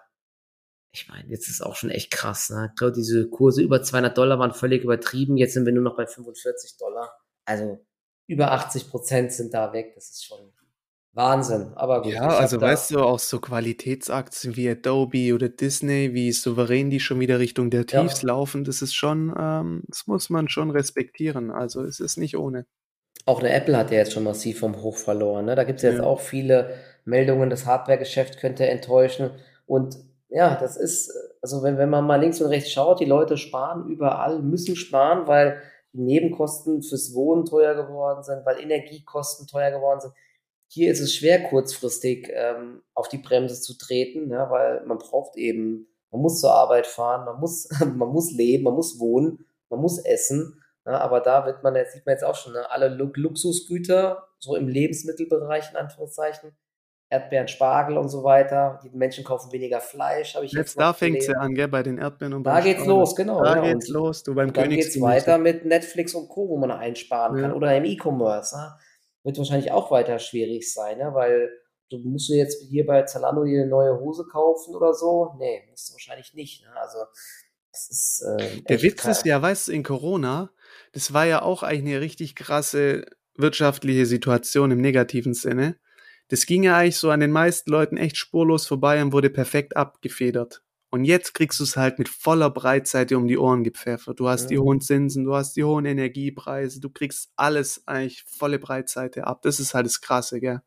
ich meine, jetzt ist auch schon echt krass. Ne? Ich glaube, diese Kurse über 200 Dollar waren völlig übertrieben. Jetzt sind wir nur noch bei 45 Dollar. Also über 80 Prozent sind da weg. Das ist schon Wahnsinn, aber gut. Ja, also weißt du, auch so Qualitätsaktien wie Adobe oder Disney, wie souverän die schon wieder Richtung der Tiefs ja. laufen, das ist schon, ähm, das muss man schon respektieren. Also es ist nicht ohne. Auch eine Apple hat ja jetzt schon massiv vom Hoch verloren. Ne? Da gibt es ja jetzt auch viele Meldungen, das Hardware-Geschäft könnte enttäuschen. Und ja, das ist, also wenn, wenn man mal links und rechts schaut, die Leute sparen überall, müssen sparen, weil die Nebenkosten fürs Wohnen teuer geworden sind, weil Energiekosten teuer geworden sind hier ist es schwer, kurzfristig ähm, auf die Bremse zu treten, ja, weil man braucht eben, man muss zur Arbeit fahren, man muss, man muss leben, man muss wohnen, man muss essen. Ja, aber da wird man, jetzt sieht man jetzt auch schon, ne, alle Luxusgüter, so im Lebensmittelbereich in Anführungszeichen, Erdbeeren, Spargel und so weiter. Die Menschen kaufen weniger Fleisch, habe ich jetzt. Jetzt da fängt es ja an, gell, bei den Erdbeeren und Da geht's Spargel. los, genau. Da genau. geht's los, du beim Dann geht's weiter mit Netflix und Co., wo man einsparen ja. kann oder im E-Commerce. Ne? Wird wahrscheinlich auch weiter schwierig sein, ne? weil du musst du jetzt hier bei Zalando dir eine neue Hose kaufen oder so? Nee, musst du wahrscheinlich nicht. Ne? Also das ist äh, Der Witz krass. ist ja, weißt du, in Corona, das war ja auch eigentlich eine richtig krasse wirtschaftliche Situation im negativen Sinne. Das ging ja eigentlich so an den meisten Leuten echt spurlos vorbei und wurde perfekt abgefedert. Und jetzt kriegst du es halt mit voller Breitseite um die Ohren gepfeffert. Du hast ja. die hohen Zinsen, du hast die hohen Energiepreise, du kriegst alles eigentlich volle Breitseite ab. Das ist halt das Krasse, gell?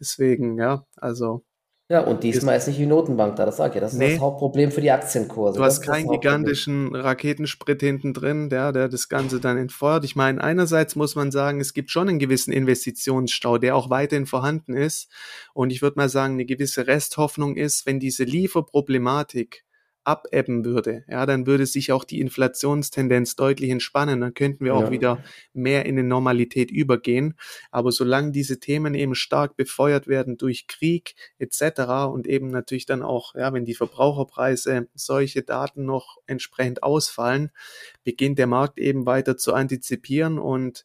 Deswegen, ja, also ja, und diesmal ist nicht die Notenbank da, das sag ich ja. Das ist nee. das Hauptproblem für die Aktienkurse. Du hast keinen gigantischen Raketensprit hinten drin, der, der das Ganze dann entfeuert. Ich meine, einerseits muss man sagen, es gibt schon einen gewissen Investitionsstau, der auch weiterhin vorhanden ist. Und ich würde mal sagen, eine gewisse Resthoffnung ist, wenn diese Lieferproblematik abebben würde, ja, dann würde sich auch die Inflationstendenz deutlich entspannen. Dann könnten wir auch ja. wieder mehr in eine Normalität übergehen. Aber solange diese Themen eben stark befeuert werden durch Krieg etc. und eben natürlich dann auch, ja, wenn die Verbraucherpreise solche Daten noch entsprechend ausfallen, beginnt der Markt eben weiter zu antizipieren und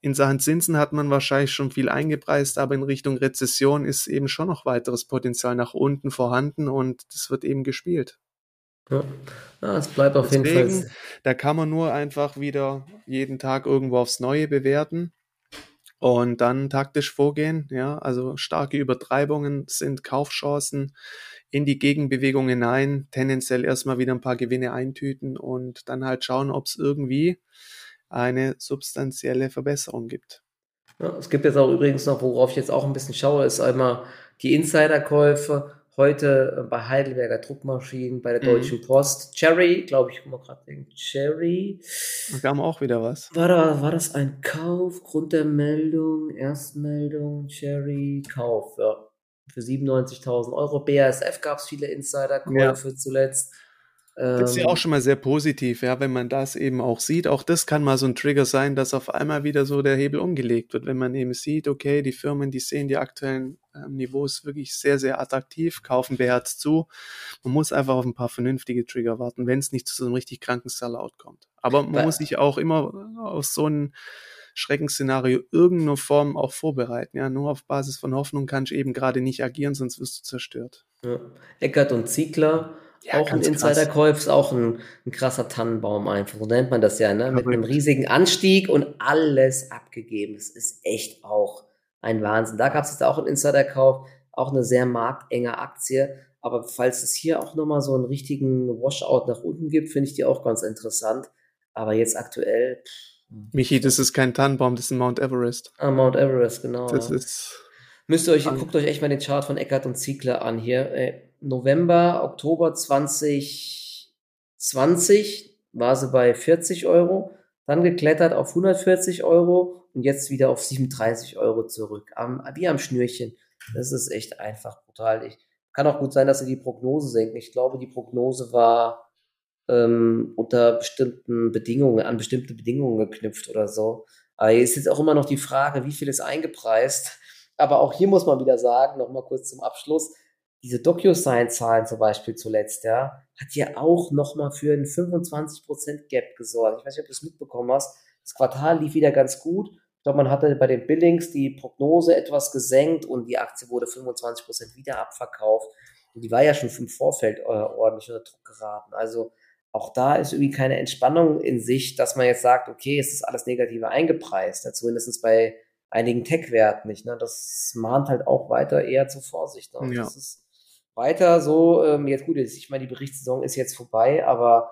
in Sachen Zinsen hat man wahrscheinlich schon viel eingepreist, aber in Richtung Rezession ist eben schon noch weiteres Potenzial nach unten vorhanden und das wird eben gespielt. Ja, ja es bleibt auf Deswegen, jeden Fall. Da kann man nur einfach wieder jeden Tag irgendwo aufs Neue bewerten und dann taktisch vorgehen. Ja, also starke Übertreibungen sind Kaufchancen in die Gegenbewegung hinein, tendenziell erstmal wieder ein paar Gewinne eintüten und dann halt schauen, ob es irgendwie eine substanzielle Verbesserung gibt. Ja, es gibt jetzt auch übrigens noch, worauf ich jetzt auch ein bisschen schaue, ist einmal die Insiderkäufe. Heute äh, bei Heidelberger Druckmaschinen, bei der mhm. Deutschen Post. Cherry, glaube ich, guck mal gerade denken. Cherry. Da kam auch wieder was. War, da, war das ein Kauf? Grund der Meldung, Erstmeldung, Cherry, Kauf, ja. Für 97.000 Euro. BASF gab es viele Insiderkäufe ja. zuletzt. Das ist ja auch ähm, schon mal sehr positiv, ja, wenn man das eben auch sieht. Auch das kann mal so ein Trigger sein, dass auf einmal wieder so der Hebel umgelegt wird, wenn man eben sieht, okay, die Firmen, die sehen die aktuellen ähm, Niveaus wirklich sehr, sehr attraktiv, kaufen beherzt zu. Man muss einfach auf ein paar vernünftige Trigger warten, wenn es nicht zu so einem richtig kranken Sellout kommt. Aber man Weil, muss sich auch immer auf so ein Schreckensszenario irgendeine Form auch vorbereiten. Ja, nur auf Basis von Hoffnung kannst du eben gerade nicht agieren, sonst wirst du zerstört. Ja. Eckert und Ziegler ja, auch ein Insiderkäuf ist auch ein, ein, krasser Tannenbaum einfach. So nennt man das ja, ne? Mit einem riesigen Anstieg und alles abgegeben. Es ist echt auch ein Wahnsinn. Da gab es jetzt auch einen Insiderkauf, auch eine sehr marktenge Aktie. Aber falls es hier auch nochmal so einen richtigen Washout nach unten gibt, finde ich die auch ganz interessant. Aber jetzt aktuell. Michi, das ist kein Tannenbaum, das ist ein Mount Everest. Ah, Mount Everest, genau. Das ist. Müsst ihr euch, guckt euch echt mal den Chart von Eckert und Ziegler an hier. Ey, November, Oktober 2020 war sie bei 40 Euro, dann geklettert auf 140 Euro und jetzt wieder auf 37 Euro zurück. Am, wie am Schnürchen. Das ist echt einfach brutal. Ich, kann auch gut sein, dass sie die Prognose senken. Ich glaube, die Prognose war ähm, unter bestimmten Bedingungen, an bestimmte Bedingungen geknüpft oder so. Aber hier ist jetzt auch immer noch die Frage, wie viel ist eingepreist. Aber auch hier muss man wieder sagen, nochmal kurz zum Abschluss, diese DocuSign-Zahlen zum Beispiel zuletzt, ja, hat ja auch nochmal für einen 25% Gap gesorgt. Ich weiß nicht, ob du es mitbekommen hast. Das Quartal lief wieder ganz gut. Ich glaube, man hatte bei den Billings die Prognose etwas gesenkt und die Aktie wurde 25% wieder abverkauft. Und die war ja schon im Vorfeld äh, ordentlich unter Druck geraten. Also auch da ist irgendwie keine Entspannung in sich, dass man jetzt sagt, okay, es ist alles Negative eingepreist. Ja, zumindest bei einigen Tech-Werten nicht. Ne? Das mahnt halt auch weiter eher zur Vorsicht. Ne? Ja. Das ist weiter so, ähm, jetzt gut, ich meine, die Berichtssaison ist jetzt vorbei, aber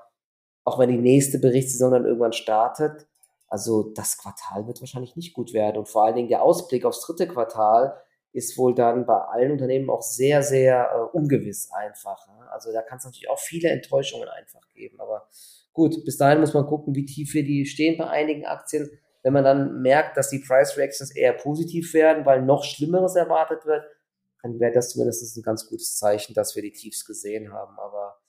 auch wenn die nächste Berichtssaison dann irgendwann startet, also das Quartal wird wahrscheinlich nicht gut werden. Und vor allen Dingen der Ausblick aufs dritte Quartal ist wohl dann bei allen Unternehmen auch sehr, sehr äh, ungewiss einfach. Ne? Also da kann es natürlich auch viele Enttäuschungen einfach geben. Aber gut, bis dahin muss man gucken, wie tief wir die stehen bei einigen Aktien. Wenn man dann merkt, dass die Price Reactions eher positiv werden, weil noch Schlimmeres erwartet wird, dann wäre das zumindest ein ganz gutes Zeichen, dass wir die Tiefs gesehen haben. Aber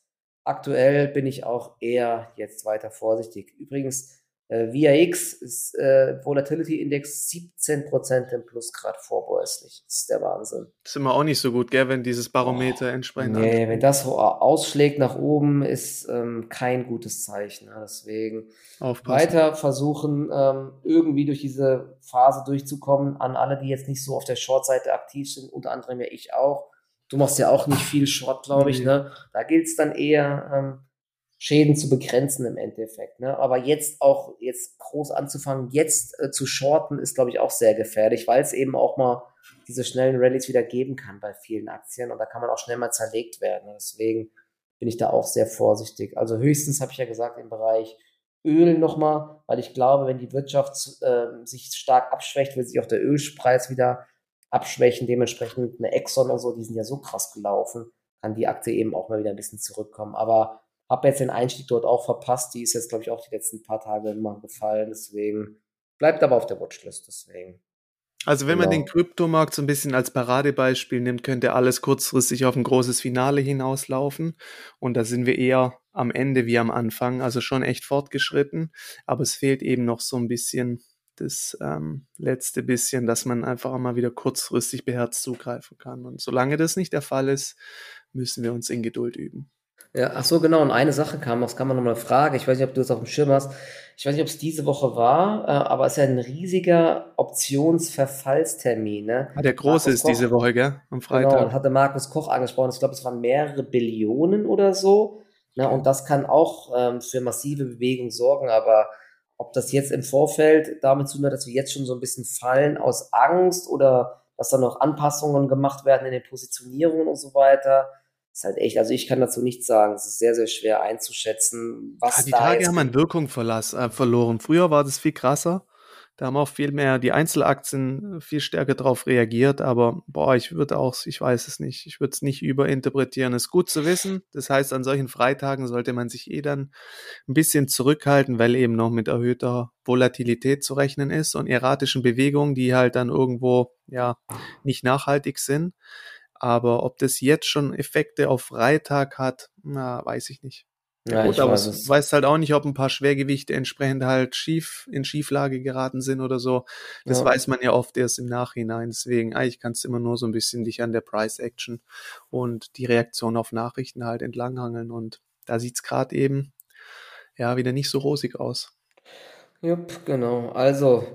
aktuell bin ich auch eher jetzt weiter vorsichtig. Übrigens, äh, VIX ist äh, Volatility Index 17% im Plus gerade vorbörslich. Das ist der Wahnsinn. Das ist immer auch nicht so gut, gell, wenn dieses Barometer oh, entsprechend. Nee, anfängt. wenn das so ausschlägt nach oben, ist ähm, kein gutes Zeichen. Ja, deswegen Aufpassen. weiter versuchen, ähm, irgendwie durch diese Phase durchzukommen. An alle, die jetzt nicht so auf der Short-Seite aktiv sind, unter anderem ja ich auch. Du machst ja auch nicht viel Short, glaube ich. Ne? Da gilt es dann eher. Ähm, Schäden zu begrenzen im Endeffekt. Ne? Aber jetzt auch jetzt groß anzufangen, jetzt äh, zu shorten, ist, glaube ich, auch sehr gefährlich, weil es eben auch mal diese schnellen Rallyes wieder geben kann bei vielen Aktien und da kann man auch schnell mal zerlegt werden. Deswegen bin ich da auch sehr vorsichtig. Also höchstens habe ich ja gesagt im Bereich Öl nochmal, weil ich glaube, wenn die Wirtschaft äh, sich stark abschwächt, wird sich auch der Ölpreis wieder abschwächen. Dementsprechend eine Exxon und so, die sind ja so krass gelaufen, kann die Aktie eben auch mal wieder ein bisschen zurückkommen. Aber habe jetzt den Einstieg dort auch verpasst. Die ist jetzt, glaube ich, auch die letzten paar Tage immer gefallen. Deswegen bleibt aber auf der Watchlist. Deswegen. Also wenn genau. man den Kryptomarkt so ein bisschen als Paradebeispiel nimmt, könnte alles kurzfristig auf ein großes Finale hinauslaufen. Und da sind wir eher am Ende wie am Anfang, also schon echt fortgeschritten. Aber es fehlt eben noch so ein bisschen das ähm, letzte bisschen, dass man einfach mal wieder kurzfristig beherzt zugreifen kann. Und solange das nicht der Fall ist, müssen wir uns in Geduld üben. Ja, ach so, genau. Und eine Sache kam, das kann man nochmal fragen. Ich weiß nicht, ob du das auf dem Schirm hast. Ich weiß nicht, ob es diese Woche war, äh, aber es ist ja ein riesiger Optionsverfallstermin. Ne? Ah, der große ist Koch, diese Woche, gell? Am Freitag. Genau, und hatte Markus Koch angesprochen. Ich glaube, es waren mehrere Billionen oder so. Ne? Und das kann auch ähm, für massive Bewegung sorgen. Aber ob das jetzt im Vorfeld damit zu tun hat, dass wir jetzt schon so ein bisschen fallen aus Angst oder dass da noch Anpassungen gemacht werden in den Positionierungen und so weiter, ist halt echt, also ich kann dazu nichts sagen. Es ist sehr, sehr schwer einzuschätzen, was ja, die da Tage jetzt haben an Wirkung verlass, äh, verloren. Früher war das viel krasser. Da haben auch viel mehr die Einzelaktien viel stärker darauf reagiert, aber boah, ich würde auch, ich weiß es nicht, ich würde es nicht überinterpretieren. Ist gut zu wissen. Das heißt, an solchen Freitagen sollte man sich eh dann ein bisschen zurückhalten, weil eben noch mit erhöhter Volatilität zu rechnen ist und erratischen Bewegungen, die halt dann irgendwo ja nicht nachhaltig sind. Aber ob das jetzt schon Effekte auf Freitag hat, na, weiß ich nicht. Ja, Gut, aber weiß es weiß halt auch nicht, ob ein paar Schwergewichte entsprechend halt schief in Schieflage geraten sind oder so. Das ja. weiß man ja oft erst im Nachhinein. Deswegen, eigentlich kannst du immer nur so ein bisschen dich an der Price Action und die Reaktion auf Nachrichten halt entlanghangeln. Und da sieht's gerade eben ja wieder nicht so rosig aus. Jupp, genau. Also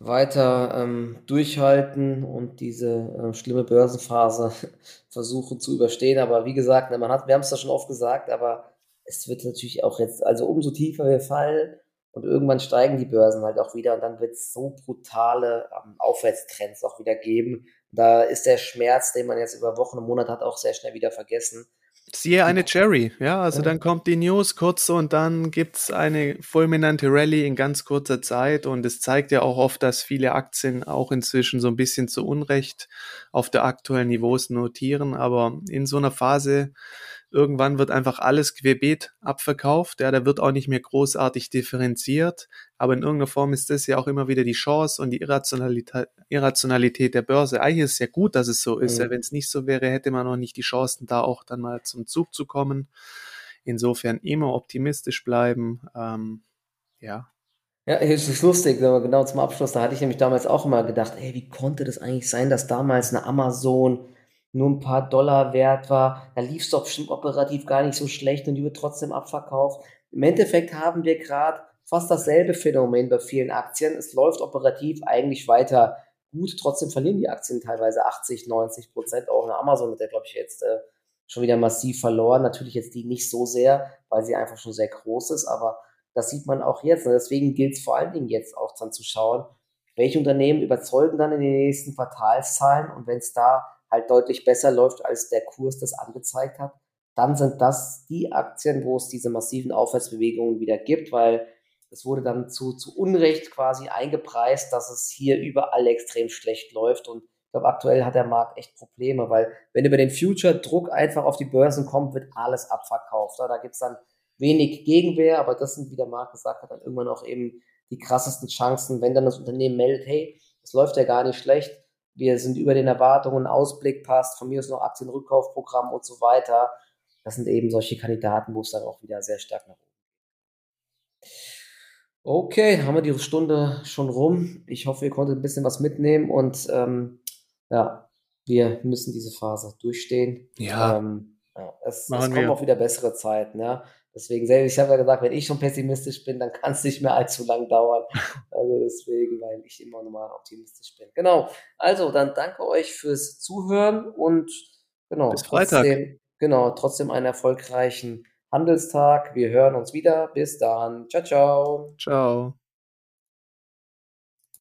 weiter ähm, durchhalten und diese äh, schlimme Börsenphase versuchen zu überstehen. Aber wie gesagt, ne, man hat, wir haben es ja schon oft gesagt, aber es wird natürlich auch jetzt, also umso tiefer wir fallen und irgendwann steigen die Börsen halt auch wieder und dann wird es so brutale ähm, Aufwärtstrends auch wieder geben. Da ist der Schmerz, den man jetzt über Wochen und Monate hat, auch sehr schnell wieder vergessen. Siehe eine Cherry, ja, also dann kommt die News kurz und dann gibt es eine fulminante Rallye in ganz kurzer Zeit. Und es zeigt ja auch oft, dass viele Aktien auch inzwischen so ein bisschen zu Unrecht auf der aktuellen Niveaus notieren, aber in so einer Phase Irgendwann wird einfach alles querbeet abverkauft. Ja, da wird auch nicht mehr großartig differenziert. Aber in irgendeiner Form ist das ja auch immer wieder die Chance und die Irrationalität, Irrationalität der Börse. Eigentlich ist es ja gut, dass es so ist. Mhm. Ja, Wenn es nicht so wäre, hätte man auch nicht die Chancen, da auch dann mal zum Zug zu kommen. Insofern immer optimistisch bleiben. Ähm, ja, ja, es ist lustig, aber genau zum Abschluss, da hatte ich nämlich damals auch immer gedacht, ey, wie konnte das eigentlich sein, dass damals eine Amazon nur ein paar Dollar wert war. Da lief es doch bestimmt operativ gar nicht so schlecht und die wird trotzdem abverkauft. Im Endeffekt haben wir gerade fast dasselbe Phänomen bei vielen Aktien. Es läuft operativ eigentlich weiter gut. Trotzdem verlieren die Aktien teilweise 80, 90 Prozent. Auch eine Amazon hat der, glaube ich, jetzt äh, schon wieder massiv verloren. Natürlich jetzt die nicht so sehr, weil sie einfach schon sehr groß ist. Aber das sieht man auch jetzt. Und deswegen gilt es vor allen Dingen jetzt auch dann zu schauen, welche Unternehmen überzeugen dann in den nächsten Quartalszahlen. Und wenn es da halt deutlich besser läuft, als der Kurs das angezeigt hat, dann sind das die Aktien, wo es diese massiven Aufwärtsbewegungen wieder gibt, weil es wurde dann zu, zu Unrecht quasi eingepreist, dass es hier überall extrem schlecht läuft. Und ich glaube, aktuell hat der Markt echt Probleme, weil wenn über den Future-Druck einfach auf die Börsen kommt, wird alles abverkauft. Da gibt es dann wenig Gegenwehr, aber das sind, wie der Markt gesagt hat, dann irgendwann auch eben die krassesten Chancen, wenn dann das Unternehmen meldet, hey, es läuft ja gar nicht schlecht, wir sind über den Erwartungen, Ausblick passt, von mir ist noch Aktienrückkaufprogramm und so weiter. Das sind eben solche Kandidaten, wo es dann auch wieder sehr stark nach oben geht. Okay, haben wir die Stunde schon rum. Ich hoffe, ihr konntet ein bisschen was mitnehmen und ähm, ja, wir müssen diese Phase durchstehen. Ja. Ähm, ja es, es kommen auch wieder bessere Zeiten. Ja. Deswegen, ich habe ja gesagt, wenn ich schon pessimistisch bin, dann kann es nicht mehr allzu lang dauern. Also deswegen, weil ich immer normal optimistisch bin. Genau. Also, dann danke euch fürs Zuhören und genau. Bis Freitag. Trotzdem, genau, trotzdem einen erfolgreichen Handelstag. Wir hören uns wieder. Bis dann. Ciao, ciao. Ciao.